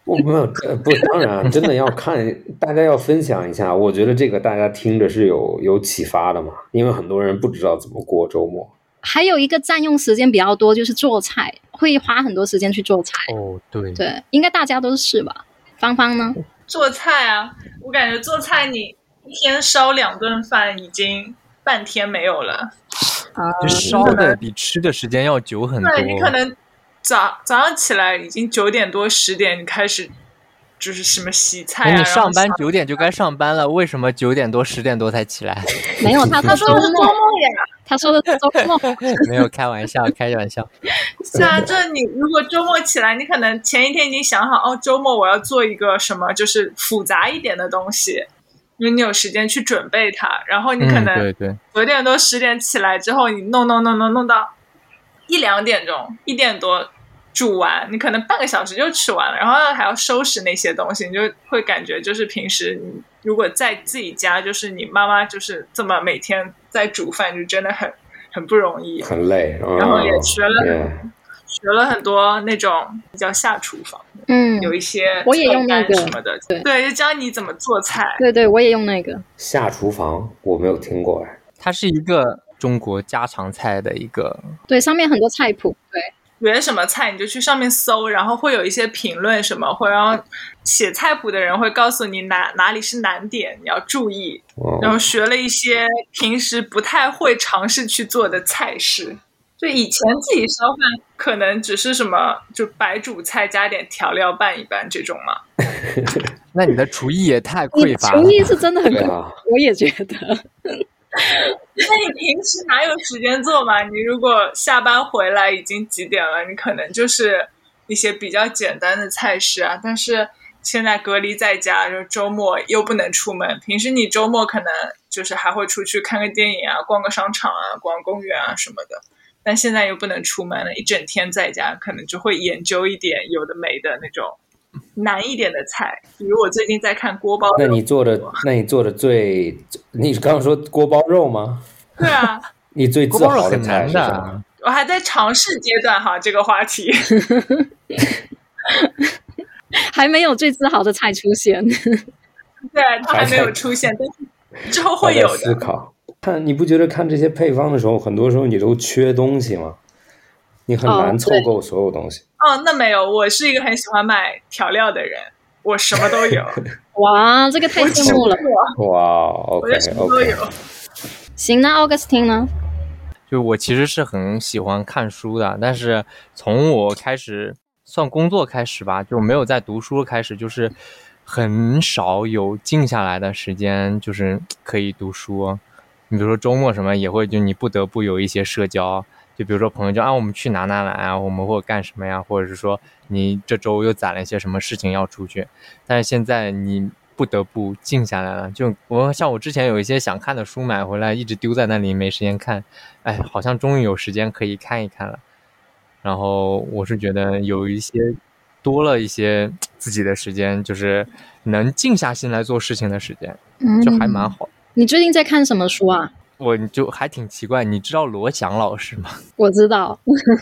C: 我没有，呃不，当然真的要看，大家要分享一下。我觉得这个大家听着是有有启发的嘛，因为很多人不知道怎么过周末。
A: 还有一个占用时间比较多，就是做菜，会花很多时间去做菜。
D: 哦，对，
A: 对，应该大家都是吧？芳芳呢？
B: 做菜啊，我感觉做菜你一天烧两顿饭已经半天没有了。
A: 啊，
D: 就烧的比吃的时间要久很多。
B: 对你可能早早上起来已经九点多十点，你开始就是什么洗菜啊，
D: 哎，你上班九点就该上班了，为什么九点多十点多才起来？
A: 没有他，他
B: 说的是周
A: 末，
B: 呀。
A: 他说的是周末。
D: 没有开玩笑，开玩笑。
B: 是啊，这你如果周末起来，你可能前一天已经想好，哦，周末我要做一个什么，就是复杂一点的东西，因为你有时间去准备它。然后你可
D: 嗯，
B: 能
D: 对对，
B: 九点多十点起来之后，你弄弄弄弄弄到一两点钟，一点多煮完，你可能半个小时就吃完了，然后还要收拾那些东西，你就会感觉就是平时你如果在自己家，就是你妈妈就是这么每天在煮饭，就真的很很不容易。
C: 很累，
B: 然后也学了
C: 嗯
B: 学了很多那种比较下厨房，
A: 嗯，
B: 有一些
A: 我也用那个
B: 什么的，
A: 对
B: 对，就教你怎么做菜。
A: 对对，我也用那个。
C: 下厨房我没有听过哎，
D: 它是一个中国家常菜的一个，
A: 对，上面很多菜谱。对，
B: 学什么菜你就去上面搜，然后会有一些评论什么，会让写菜谱的人会告诉你哪哪里是难点，你要注意。然
C: 哦
B: 后学了一些平时不太会尝试去做的菜式。就以前自己烧饭可能只是什么就白煮菜加点调料拌一拌这种嘛。
D: 那你的厨艺也太
A: 你
D: 匮乏了
A: 厨。艺是真的很匮，
C: 对啊，
A: 我也觉得。
B: 那你平时哪有时间做嘛？你如果下班回来已经几点了，你可能就是一些比较简单的菜式啊。但是现在隔离在家，就周末又不能出门，平时你周末可能就是还会出去看个电影啊、逛个商场啊、逛公园啊什么的。但现在又不能出门了，一整天在家，可能就会研究一点有的没的那种难一点的菜。比如我最近在看锅包肉，
C: 那你做的，那你做的最，你刚刚说锅包肉吗？
B: 对啊，
C: 你最自豪
D: 的
C: 是什么？，
B: 我还在尝试阶段哈，这个话题。
A: 还没有最自豪的菜出现。
B: 对，它还没有出现，但是之后会有
C: 的思。考。看你不觉得看这些配方的时候，很多时候你都缺东西吗？你很
A: 哦
C: 难凑够所有东西。
B: 哦，那没有，我是一个很喜欢买调料的人，我什么都有，
A: 哇，这个太羡慕了。
C: 哇，OK
B: 我什么都
C: OK，
B: 有。
A: 行，那 Augustine 呢？
D: 就我其实是很喜欢看书的，但是从我开始算工作开始吧，就没有在读书开始，就是很少有静下来的时间，就是可以读书。你比如说周末什么也会，就你不得不有一些社交，就比如说朋友就啊我们去哪哪哪啊，我们或者干什么呀，或者是说你这周又攒了一些什么事情要出去，但是现在你不得不静下来了。就我像我之前有一些想看的书买回来，一直丢在那里没时间看，哎，好像终于有时间可以看一看了。然后我是觉得有一些多了一些自己的时间，就是能静下心来做事情的时间，
A: 嗯，
D: 就还蛮。好。
A: 你最近在看什么书啊？
D: 我就还挺奇怪，你知道罗翔老师吗？
A: 我知道，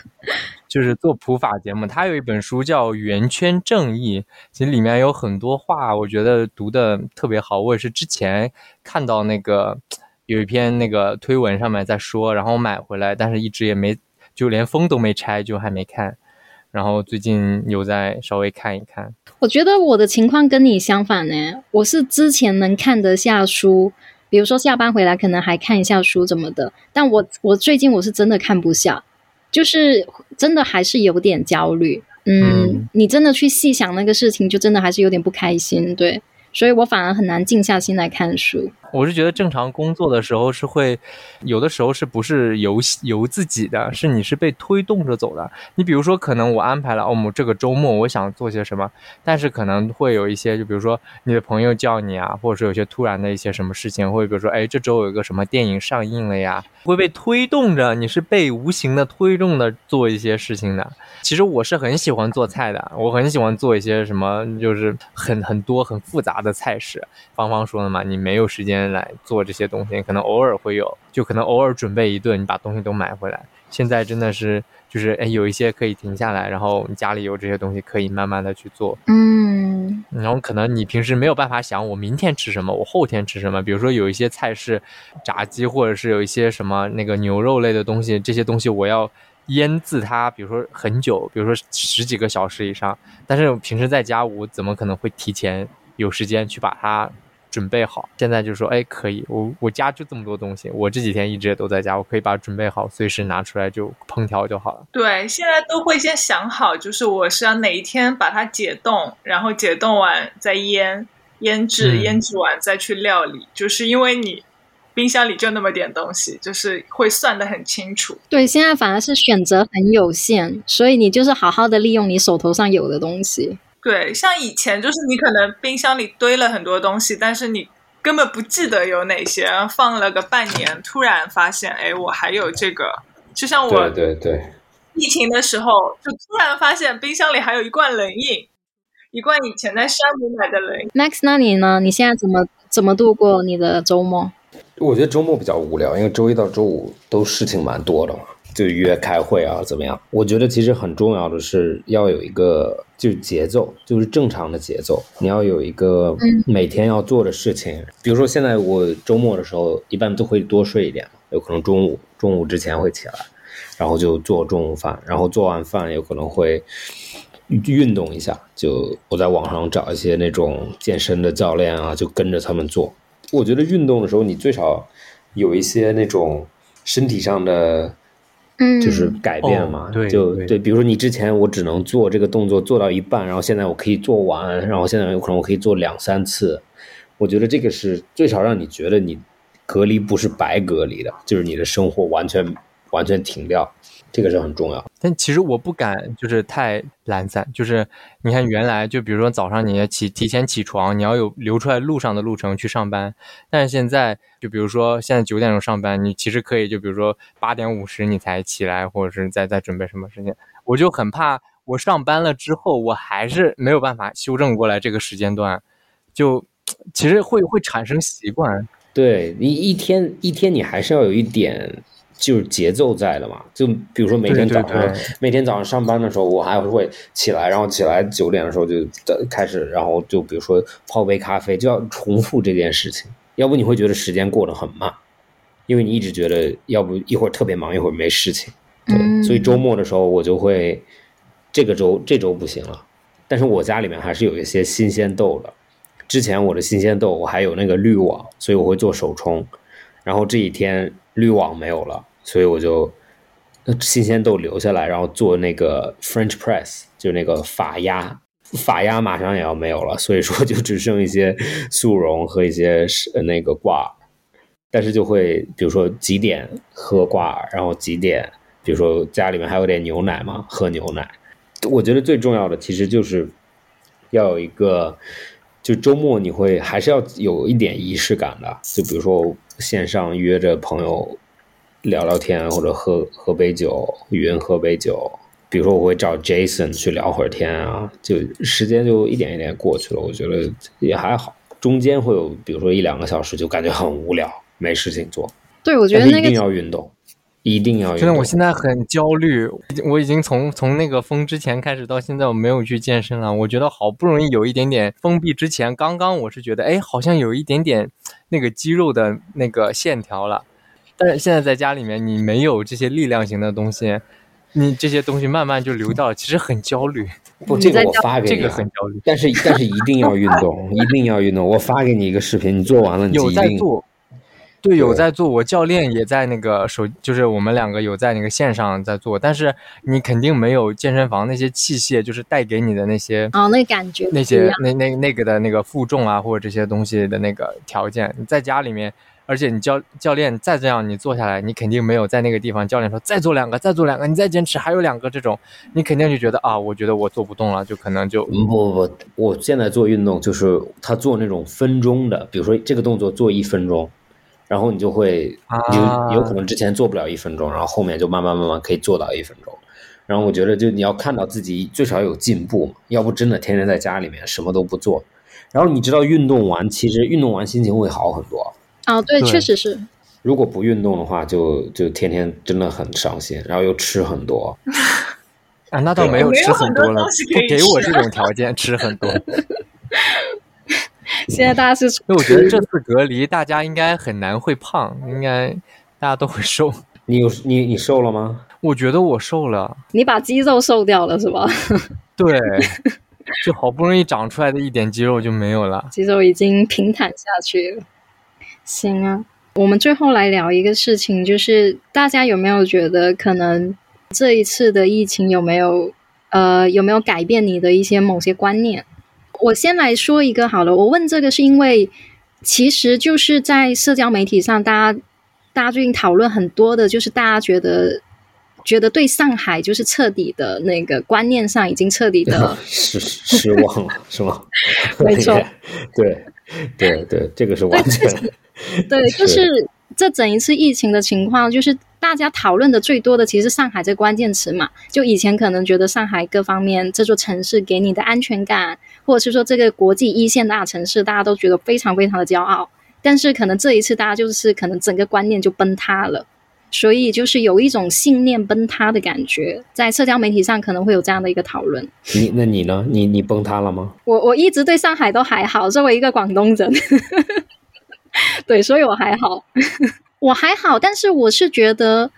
D: 就是做普法节目，他有一本书叫《圆圈正义》，其实里面有很多话，我觉得读的特别好。我也是之前看到那个有一篇那个推文上面在说，然后买回来，但是一直也没，就连封都没拆，就还没看。然后最近有在稍微看一看，
A: 我觉得我的情况跟你相反呢。我是之前能看得下书，比如说下班回来可能还看一下书怎么的，但我我最近我是真的看不下，就是真的还是有点焦虑。嗯，
D: 嗯
A: 你真的去细想那个事情，就真的还是有点不开心。对，所以我反而很难静下心来看书。
D: 我是觉得正常工作的时候是会，有的时候是不是由由自己的，是你是被推动着走的。你比如说，可能我安排了，哦，我这个周末我想做些什么，但是可能会有一些，就比如说你的朋友叫你啊，或者说有些突然的一些什么事情，或者比如说，哎，这周有一个什么电影上映了呀，会被推动着，你是被无形的推动的做一些事情的。其实我是很喜欢做菜的，我很喜欢做一些什么，就是很很多很复杂的菜式。芳芳说的嘛，你没有时间来做这些东西，可能偶尔会有，就可能偶尔准备一顿，你把东西都买回来。现在真的是就是哎，有一些可以停下来，然后你家里有这些东西可以慢慢的去做。
A: 嗯
D: 然后可能你平时没有办法想我明天吃什么，我后天吃什么。比如说有一些菜是炸鸡，或者是有一些什么那个牛肉类的东西，这些东西我要腌制它，比如说很久，比如说十几个小时以上。但是平时在家，我怎么可能会提前有时间去把它准备好？现在就说，哎，可以，我我家就这么多东西，我这几天一直也都在家，我可以把它准备好，随时拿出来就烹调就好了。
B: 对，现在都会先想好，就是我是要哪一天把它解冻，然后解冻完再腌、腌制，
D: 嗯
B: 腌制完再去料理。就是因为你冰箱里就那么点东西，就是会算得很清楚。
A: 对，现在反而是选择很有限，所以你就是好好的利用你手头上有的东西。
B: 对，像以前就是你可能冰箱里堆了很多东西，但是你根本不记得有哪些，然后放了个半年，突然发现，哎，我还有这个。就像我
C: 对对对，
B: 疫情的时候，就突然发现冰箱里还有一罐冷饮，一罐以前在山姆买的冷饮。
A: Max，那你呢？你现在怎么怎么度过你的周末？
C: 我觉得周末比较无聊，因为周一到周五都事情蛮多的嘛。就约开会啊，怎么样？我觉得其实很重要的是要有一个就是节奏，就是正常的节奏。你要有一个每天要做的事情，比如说现在我周末的时候一般都会多睡一点，有可能中午中午之前会起来，然后就做中午饭，然后做完饭有可能会运动一下，就我在网上找一些那种健身的教练啊，就跟着他们做。我觉得运动的时候你最少有一些那种身体上的。
A: 嗯，
C: 就是改变嘛，
D: 对
C: 就
D: 对
C: 比如说你之前我只能做这个动作做到一半，然后现在我可以做完，然后现在有可能我可以做两三次。我觉得这个是最少让你觉得你隔离不是白隔离的，就是你的生活完全完全停掉，这个是很重要。
D: 但其实我不敢，就是太懒散。就是你看，原来就比如说早上你要起提前起床，你要有留出来路上的路程去上班。但是现在，就比如说现在九点钟上班，你其实可以就比如说八点五十你才起来，或者是在在准备什么事情。我就很怕我上班了之后，我还是没有办法修正过来这个时间段，就其实会会产生习惯。
C: 对你一天一天，你还是要有一点就是节奏在的嘛。就比如说每天
D: 对对
C: 早上，
D: 对
C: 每天早上上班的时候，我还会起来，然后起来九点的时候就开始，然后就比如说泡杯咖啡，就要重复这件事情，要不你会觉得时间过得很慢，因为你一直觉得要不一会儿特别忙，一会儿没事情。对，
A: 嗯
C: 所以周末的时候我就会，这个周这周不行了，但是我家里面还是有一些新鲜豆的。之前我的新鲜豆我还有那个滤网，所以我会做手冲。然后这几天滤网没有了，所以我就新鲜豆留下来，然后做那个 French press，就那个法压。法压马上也要没有了，所以说就只剩一些速溶和一些是那个挂耳。但是就会比如说几点喝挂耳，然后几点，比如说家里面还有点牛奶嘛，喝牛奶。我觉得最重要的其实就是要有一个，就周末你会还是要有一点仪式感的，就比如说线上约着朋友聊聊天，或者喝喝杯酒，云喝杯酒。比如说我会找 Jason 去聊会儿天啊，就时间就一点一点过去了，我觉得也还好。中间会有比如说一两个小时就感觉很无聊，没事情做。
A: 对，我觉得
C: 一定要运动，一定要运动。
D: 真的，我现在很焦虑，我已经从从那个封之前开始到现在，我没有去健身了。我觉得好不容易有一点点封闭之前，刚刚我是觉得，哎，好像有一点点那个肌肉的那个线条了。但是现在在家里面，你没有这些力量型的东西，你这些东西慢慢就流到了，其实很焦虑，
C: 不，这个我发给你啊，
D: 这个很焦虑。
C: 但是但是一定要运动，一定要运动。我发给你一个视频，你做完了你
D: 有
C: 一定
D: 在做，对，有在做。我教练也在那个手，就是我们两个有在那个线上在做，但是你肯定没有健身房那些器械，就是带给你的那些
A: 哦，那感觉
D: 那些那那那个的那个负重啊，或者这些东西的那个条件，你在家里面，而且你教教练再这样你坐下来，你肯定没有在那个地方教练说再做两个，再做两个，你再坚持还有两个这种，你肯定就觉得啊，我觉得我做不动了，就可能就
C: 嗯不不不，我现在做运动就是他做那种分钟的，比如说这个动作做一分钟，然后你就会
D: 啊
C: 有有可能之前做不了一分钟，然后后面就慢慢慢慢可以做到一分钟。然后我觉得就你要看到自己最少有进步嘛，要不真的天天在家里面什么都不做。然后你知道运动完，其实运动完心情会好很多。
A: 哦，对，
D: 对
A: 确实是。
C: 如果不运动的话，就就天天真的很伤心，然后又吃很多。
D: 啊，那倒没有吃很多了，
B: 多
D: 不给我这种条件吃很多。
A: 现在大家是
D: 因为我觉得这次隔离，大家应该很难会胖，应该大家都会瘦。
C: 你有你你瘦了吗？
D: 我觉得我瘦了，
A: 你把肌肉瘦掉了是吧？
D: 对，就好不容易长出来的一点肌肉就没有了。
A: 肌肉已经平坦下去了。行啊，我们最后来聊一个事情，就是大家有没有觉得可能这一次的疫情有没有呃有没有改变你的一些某些观念？我先来说一个好了，我问这个是因为其实就是在社交媒体上，大家大家最近讨论很多的，就是大家觉得。觉得对上海就是彻底的那个观念上已经彻底的
C: 失失望了是吗？
A: 没错，
C: 对 对对，这个是完全
A: 对，就是这整一次疫情的情况，就是大家讨论的最多的其实上海这关键词嘛。就以前可能觉得上海各方面这座城市给你的安全感，或者是说这个国际一线大城市，大家都觉得非常非常的骄傲。但是可能这一次大家就是可能整个观念就崩塌了。所以就是有一种信念崩塌的感觉，在社交媒体上可能会有这样的一个讨论。
C: 你那你呢？你你崩塌了吗？
A: 我我一直对上海都还好，作为一个广东人，对，所以我还好，我还好，但是我是觉得，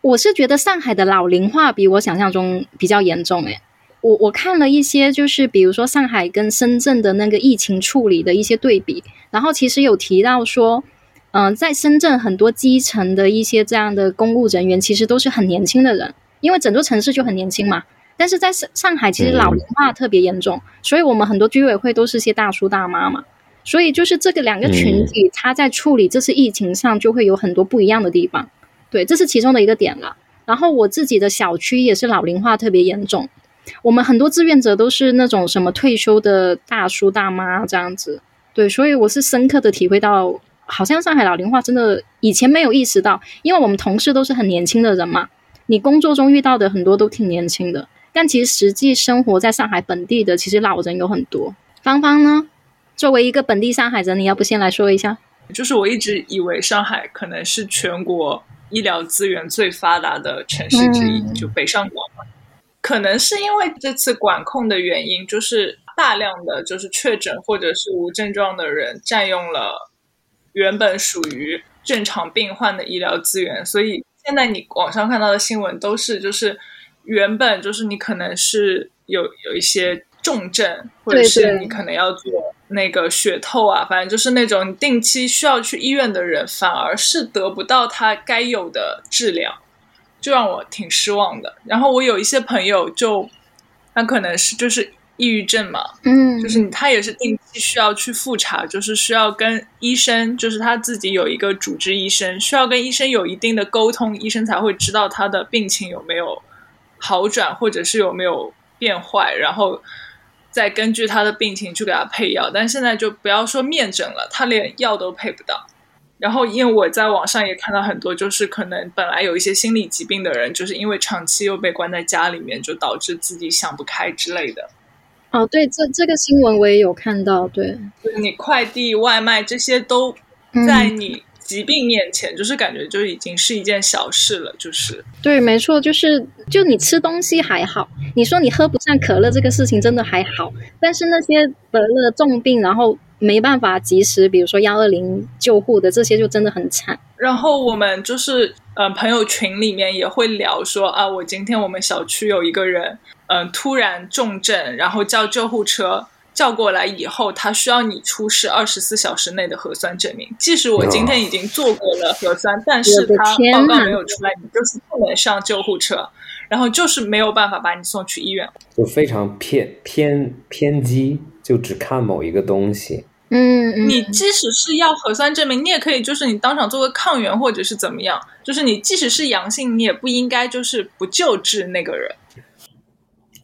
A: 我是觉得上海的老龄化比我想象中比较严重。诶，我我看了一些，就是比如说上海跟深圳的那个疫情处理的一些对比，然后其实有提到说，嗯，在深圳很多基层的一些这样的公务人员其实都是很年轻的人，因为整座城市就很年轻嘛。但是在上上海，其实老龄化特别严重，所以我们很多居委会都是些大叔大妈嘛。所以就是这个两个群体，他在处理这次疫情上就会有很多不一样的地方。对，这是其中的一个点了。然后我自己的小区也是老龄化特别严重，我们很多志愿者都是那种什么退休的大叔大妈这样子。对，所以我是深刻的体会到，好像上海老龄化真的以前没有意识到，因为我们同事都是很年轻的人嘛，你工作中遇到的很多都挺年轻的。但其实实际生活在上海本地的，其实老人有很多。芳芳呢，作为一个本地上海人，你要不先来说一下？
B: 就是我一直以为上海可能是全国医疗资源最发达的城市之一，就北上广嘛。可能是因为这次管控的原因，就是大量的就是确诊或者是无症状的人占用了原本属于正常病患的医疗资源，所以现在你网上看到的新闻都是就是。原本就是你可能是有有一些重症，或者是你可能要做那个血透啊，反正就是那种定期需要去医院的人，反而是得不到他该有的治疗，就让我挺失望的。然后我有一些朋友，就他可能是就是抑郁症嘛，
A: 嗯，
B: 就是他也是定期需要去复查，就是需要跟医生，就是他自己有一个主治医生，需要跟医生有一定的沟通，医生才会知道他的病情有没有。好转，或者是有没有变坏，然后再根据他的病情去给他配药。但现在就不要说面诊了，他连药都配不到。然后，因为我在网上也看到很多，就是可能本来有一些心理疾病的人，就是因为长期又被关在家里面，就导致自己想不开之类的。
A: 哦，对，这这个新闻我也有看到。对，
B: 你快递、外卖这些都在你。疾病面前，就是感觉就已经是一件小事了，就是
A: 对，没错，就是就你吃东西还好，你说你喝不上可乐这个事情真的还好，但是那些得了重病，然后没办法及时，比如说幺二零救护的这些，就真的很惨。
B: 然后我们就是嗯，朋友群里面也会聊说啊，我今天我们小区有一个人嗯突然重症，然后叫救护车。叫过来以后，他需要你出示二十四小时内的核酸证明。即使我今天已经做过了核酸，但是他报告没有出来，你就是不能上救护车，然后就是没有办法把你送去医院。
C: 就非常偏偏偏激，就只看某一个东西。
A: 嗯，
B: 你即使是要核酸证明，你也可以就是你当场做个抗原或者是怎么样，就是你即使是阳性，你也不应该就是不救治那个人。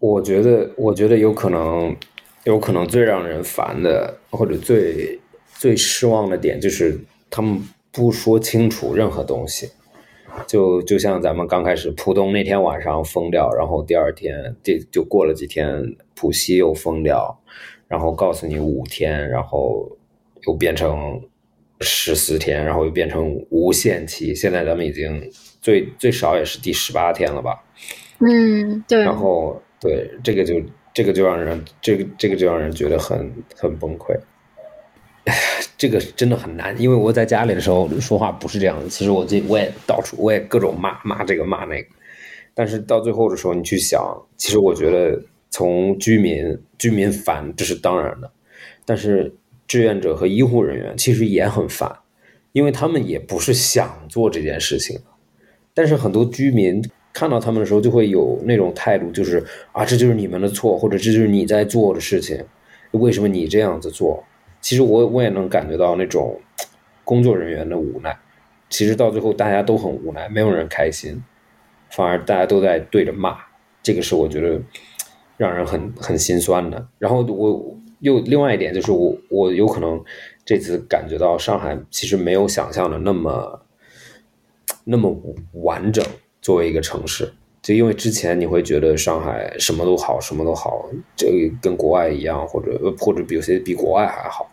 C: 我觉得，我觉得有可能。有可能最让人烦的，或者最最失望的点，就是他们不说清楚任何东西。就就像咱们刚开始浦东那天晚上封掉，然后第二天这就过了几天，浦西又封掉，然后告诉你五天，然后又变成十四天，然后又变成无限期。现在咱们已经最最少也是第十八天了吧？
A: 嗯，对。
C: 然后对这个就。这个就让人，这个这个就让人觉得很很崩溃。这个真的很难，因为我在家里的时候说话不是这样的。其实我这我也到处我也各种骂骂这个骂那个，但是到最后的时候，你去想，其实我觉得从居民居民烦这是当然的，但是志愿者和医护人员其实也很烦，因为他们也不是想做这件事情，但是很多居民。看到他们的时候，就会有那种态度，就是啊，这就是你们的错，或者这就是你在做的事情，为什么你这样子做？其实我我也能感觉到那种工作人员的无奈。其实到最后，大家都很无奈，没有人开心，反而大家都在对着骂。这个是我觉得让人很很心酸的。然后我又另外一点就是，我我有可能这次感觉到上海其实没有想象的那么那么完整。作为一个城市，就因为之前你会觉得上海什么都好，什么都好，这跟国外一样，或者或者有些比国外还好。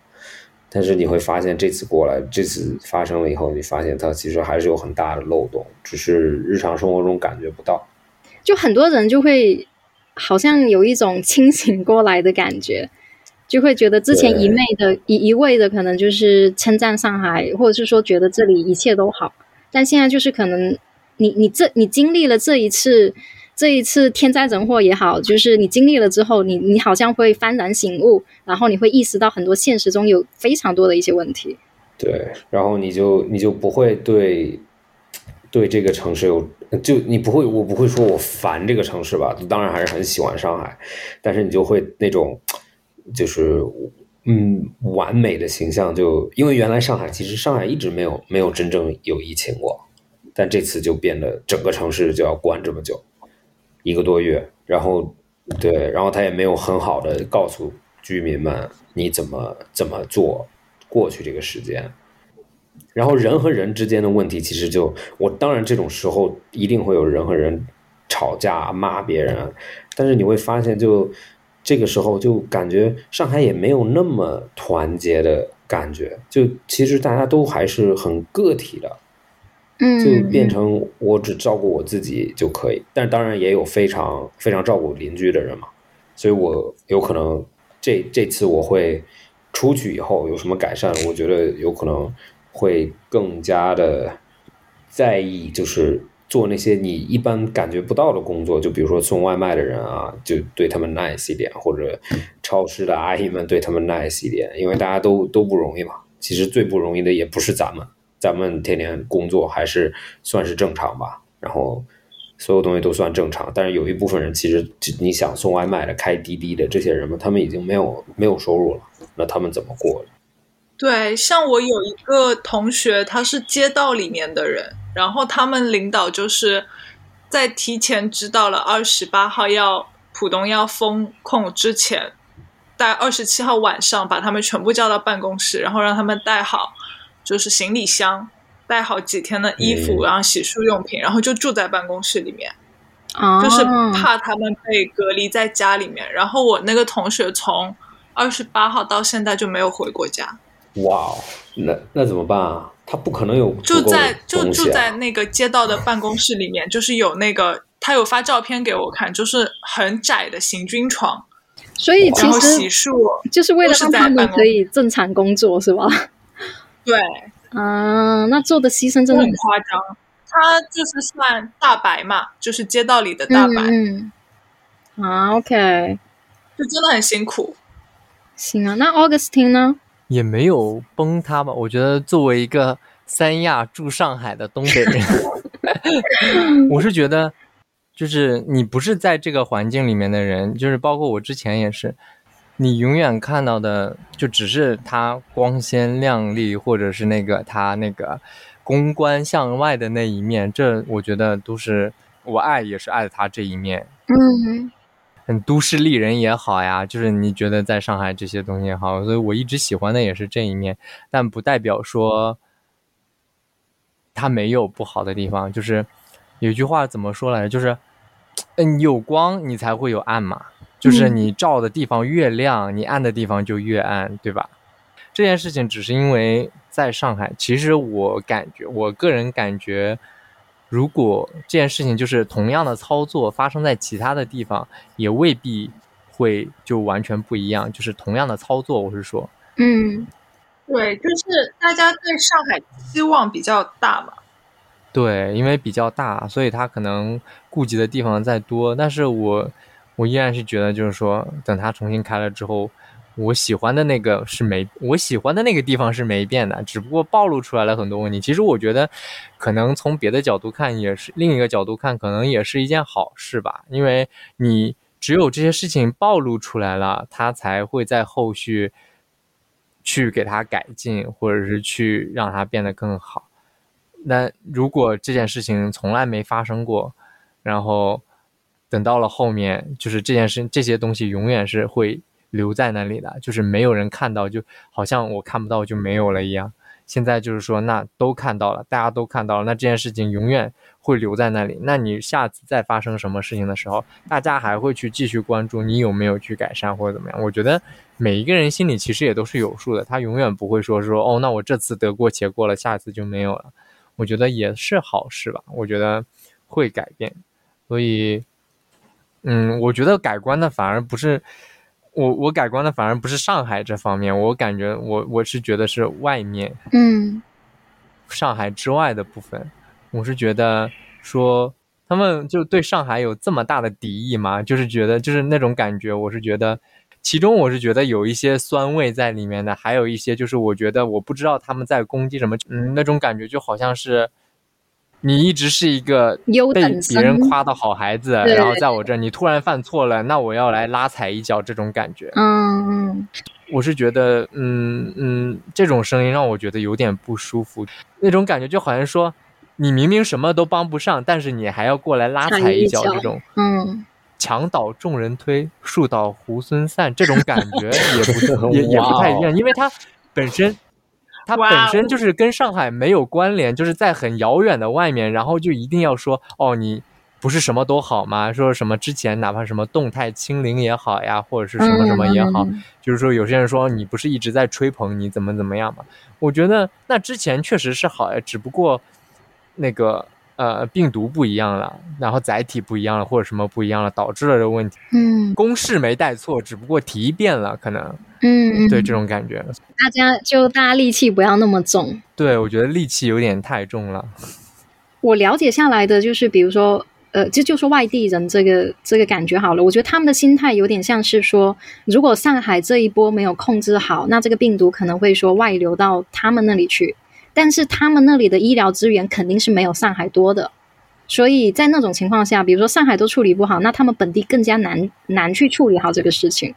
C: 但是你会发现，这次过来，这次发生了以后，你发现它其实还是有很大的漏洞，只是日常生活中感觉不到。
A: 就很多人就会好像有一种清醒过来的感觉，就会觉得之前一昧的一一味的可能就是称赞上海，或者是说觉得这里一切都好，但现在就是可能你你这你经历了这一次。这一次天灾人祸也好，就是你经历了之后，你你好像会幡然醒悟，然后你会意识到很多现实中有非常多的一些问题。
C: 对，然后你就你就不会对对这个城市有，就你不会，我不会说我烦这个城市吧？当然还是很喜欢上海，但是你就会那种就是嗯完美的形象，就因为原来上海其实上海一直没有没有真正有疫情过，但这次就变得整个城市就要关这么久。一个多月，然后，对，然后他也没有很好的告诉居民们你怎么怎么做过去这个时间，然后人和人之间的问题其实就我当然这种时候一定会有人和人吵架骂别人，但是你会发现就这个时候就感觉上海也没有那么团结的感觉，就其实大家都还是很个体的。就。变成我只照顾我自己就可以，但当然也有非常非常照顾邻居的人嘛，所以我有可能这这次我会出去以后有什么改善，我觉得有可能会更加的在意，就是做那些你一般感觉不到的工作，就比如说送外卖的人啊，就对他们 nice 一点，或者超市的阿姨们对他们 nice 一点，因为大家都都不容易嘛，其实最不容易的也不是咱们。咱们天天工作还是算是正常吧，然后所有东西都算正常，但是有一部分人其实你想送外卖的、开滴滴的这些人们，他们已经没有没有收入了，那他们怎么过？
B: 对，像我有一个同学，他是街道里面的人，然后他们领导就是在提前知道了二十八号要浦东要封控之前，在二十七号晚上把他们全部叫到办公室，然后让他们带好。就是行李箱，带好几天的衣服，然后洗漱用品，然后就住在办公室里面，就是怕他们被隔离在家里面。然后我那个同学从二十八号到现在就没有回过家。
C: 哇，那那怎么办啊？他不可能有
B: 就在就住在那个街道的办公室里面，就是有那个他有发照片给我看，就是很窄的行军床，
A: 所以其实
B: 洗漱
A: 就是为了让他们可以正常工作，是吧？
B: 对，
A: 啊，那做的牺牲真的
B: 很夸张。他就是算大白嘛，就是街道里的大白。
A: 嗯，啊，OK，
B: 就真的很辛苦。
A: 行啊，那 Augustine 呢？
D: 也没有崩塌吧？我觉得作为一个三亚住上海的东北人，我是觉得，就是你不是在这个环境里面的人，就是包括我之前也是。你永远看到的就只是它光鲜亮丽，或者是那个它那个公关向外的那一面，这我觉得都是我爱，也是爱他这一面。
A: 嗯，
D: 很都市丽人也好呀，就是你觉得在上海这些东西也好，所以我一直喜欢的也是这一面，但不代表说它没有不好的地方。就是有句话怎么说来着？就是嗯，有光你才会有暗嘛。就是你照的地方越亮，你暗的地方就越暗，对吧？这件事情只是因为在上海，其实我感觉，我个人感觉，如果这件事情就是同样的操作发生在其他的地方，也未必会就完全不一样。就是同样的操作，我是说，
A: 嗯，
B: 对，就是大家对上海期望比较大嘛。
D: 对，因为比较大，所以他可能顾及的地方再多，但是我。我依然是觉得，就是说，等他重新开了之后，我喜欢的那个是没，我喜欢的那个地方是没变的，只不过暴露出来了很多问题。其实我觉得，可能从别的角度看，也是另一个角度看，可能也是一件好事吧。因为你只有这些事情暴露出来了，他才会在后续去给它改进，或者是去让它变得更好。那如果这件事情从来没发生过，然后。等到了后面，就是这件事，这些东西永远是会留在那里的，就是没有人看到，就好像我看不到就没有了一样。现在就是说，那都看到了，大家都看到了，那这件事情永远会留在那里。那你下次再发生什么事情的时候，大家还会去继续关注你有没有去改善或者怎么样？我觉得每一个人心里其实也都是有数的，他永远不会说说哦，那我这次得过且过了，下次就没有了。我觉得也是好事吧，我觉得会改变，所以，嗯，我觉得改观的反而不是。我我改观的反而不是上海这方面，我感觉我我是觉得是外面，
A: 嗯，
D: 上海之外的部分，我是觉得说他们就对上海有这么大的敌意吗？就是觉得就是那种感觉，我是觉得其中我是觉得有一些酸味在里面的，还有一些就是我觉得我不知道他们在攻击什么，嗯，那种感觉就好像是。你一直是一个被别人夸的好孩子，然后在我这儿你突然犯错了，那我要来拉踩一脚，这种感觉。
A: 嗯嗯，
D: 我是觉得，嗯嗯，这种声音让我觉得有点不舒服。那种感觉就好像说，你明明什么都帮不上，但是你还要过来拉踩一脚，这种。
A: 嗯，
D: 墙倒众人推，树倒猢狲散，这种感觉 也不是也也不太一样，因为它本身。它本身就是跟上海没有关联，就是在很遥远的外面，然后就一定要说哦，你不是什么都好吗？说什么之前哪怕什么动态清零也好呀，或者是什么什么也好，就是说有些人说你不是一直在吹捧你怎么怎么样嘛？我觉得那之前确实是好呀，只不过那个。呃，病毒不一样了，然后载体不一样了，或者什么不一样了，导致了这个问题。
A: 嗯，
D: 公式没带错，只不过题变了，可能。
A: 嗯，
D: 对这种感觉，
A: 大家就大家戾气不要那么重。
D: 对，我觉得戾气有点太重了。
A: 我了解下来的就是，比如说，呃，就就说外地人这个这个感觉好了，我觉得他们的心态有点像是说，如果上海这一波没有控制好，那这个病毒可能会说外流到他们那里去。但是他们那里的医疗资源肯定是没有上海多的，所以在那种情况下，比如说上海都处理不好，那他们本地更加难难去处理好这个事情。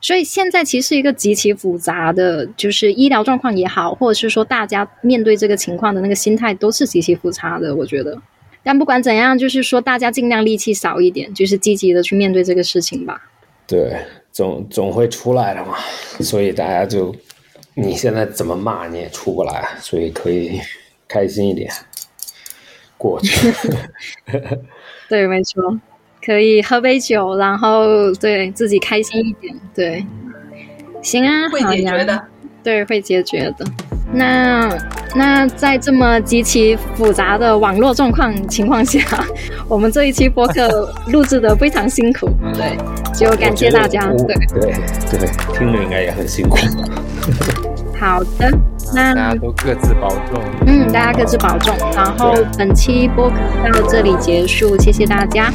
A: 所以现在其实一个极其复杂的，就是医疗状况也好，或者是说大家面对这个情况的那个心态都是极其复杂的。我觉得，但不管怎样，就是说大家尽量戾气少一点，就是积极的去面对这个事情吧。
C: 对，总总会出来的嘛，所以大家就。你现在怎么骂你也出不来，所以可以 开心一点过去。
A: 对，没错，可以喝杯酒，然后对自己开心一点。对，行啊，
B: 会解决的。
A: 对，会解决的。那那在这么极其复杂的网络状况情况下，我们这一期播客录制的非常辛苦。对，就感谢大家。对
C: 对对，听着应该也很辛苦。
A: 好的，那
D: 大家都各自保重。
A: 嗯，大家各自保重。然后本期播客到这里结束，谢谢大家。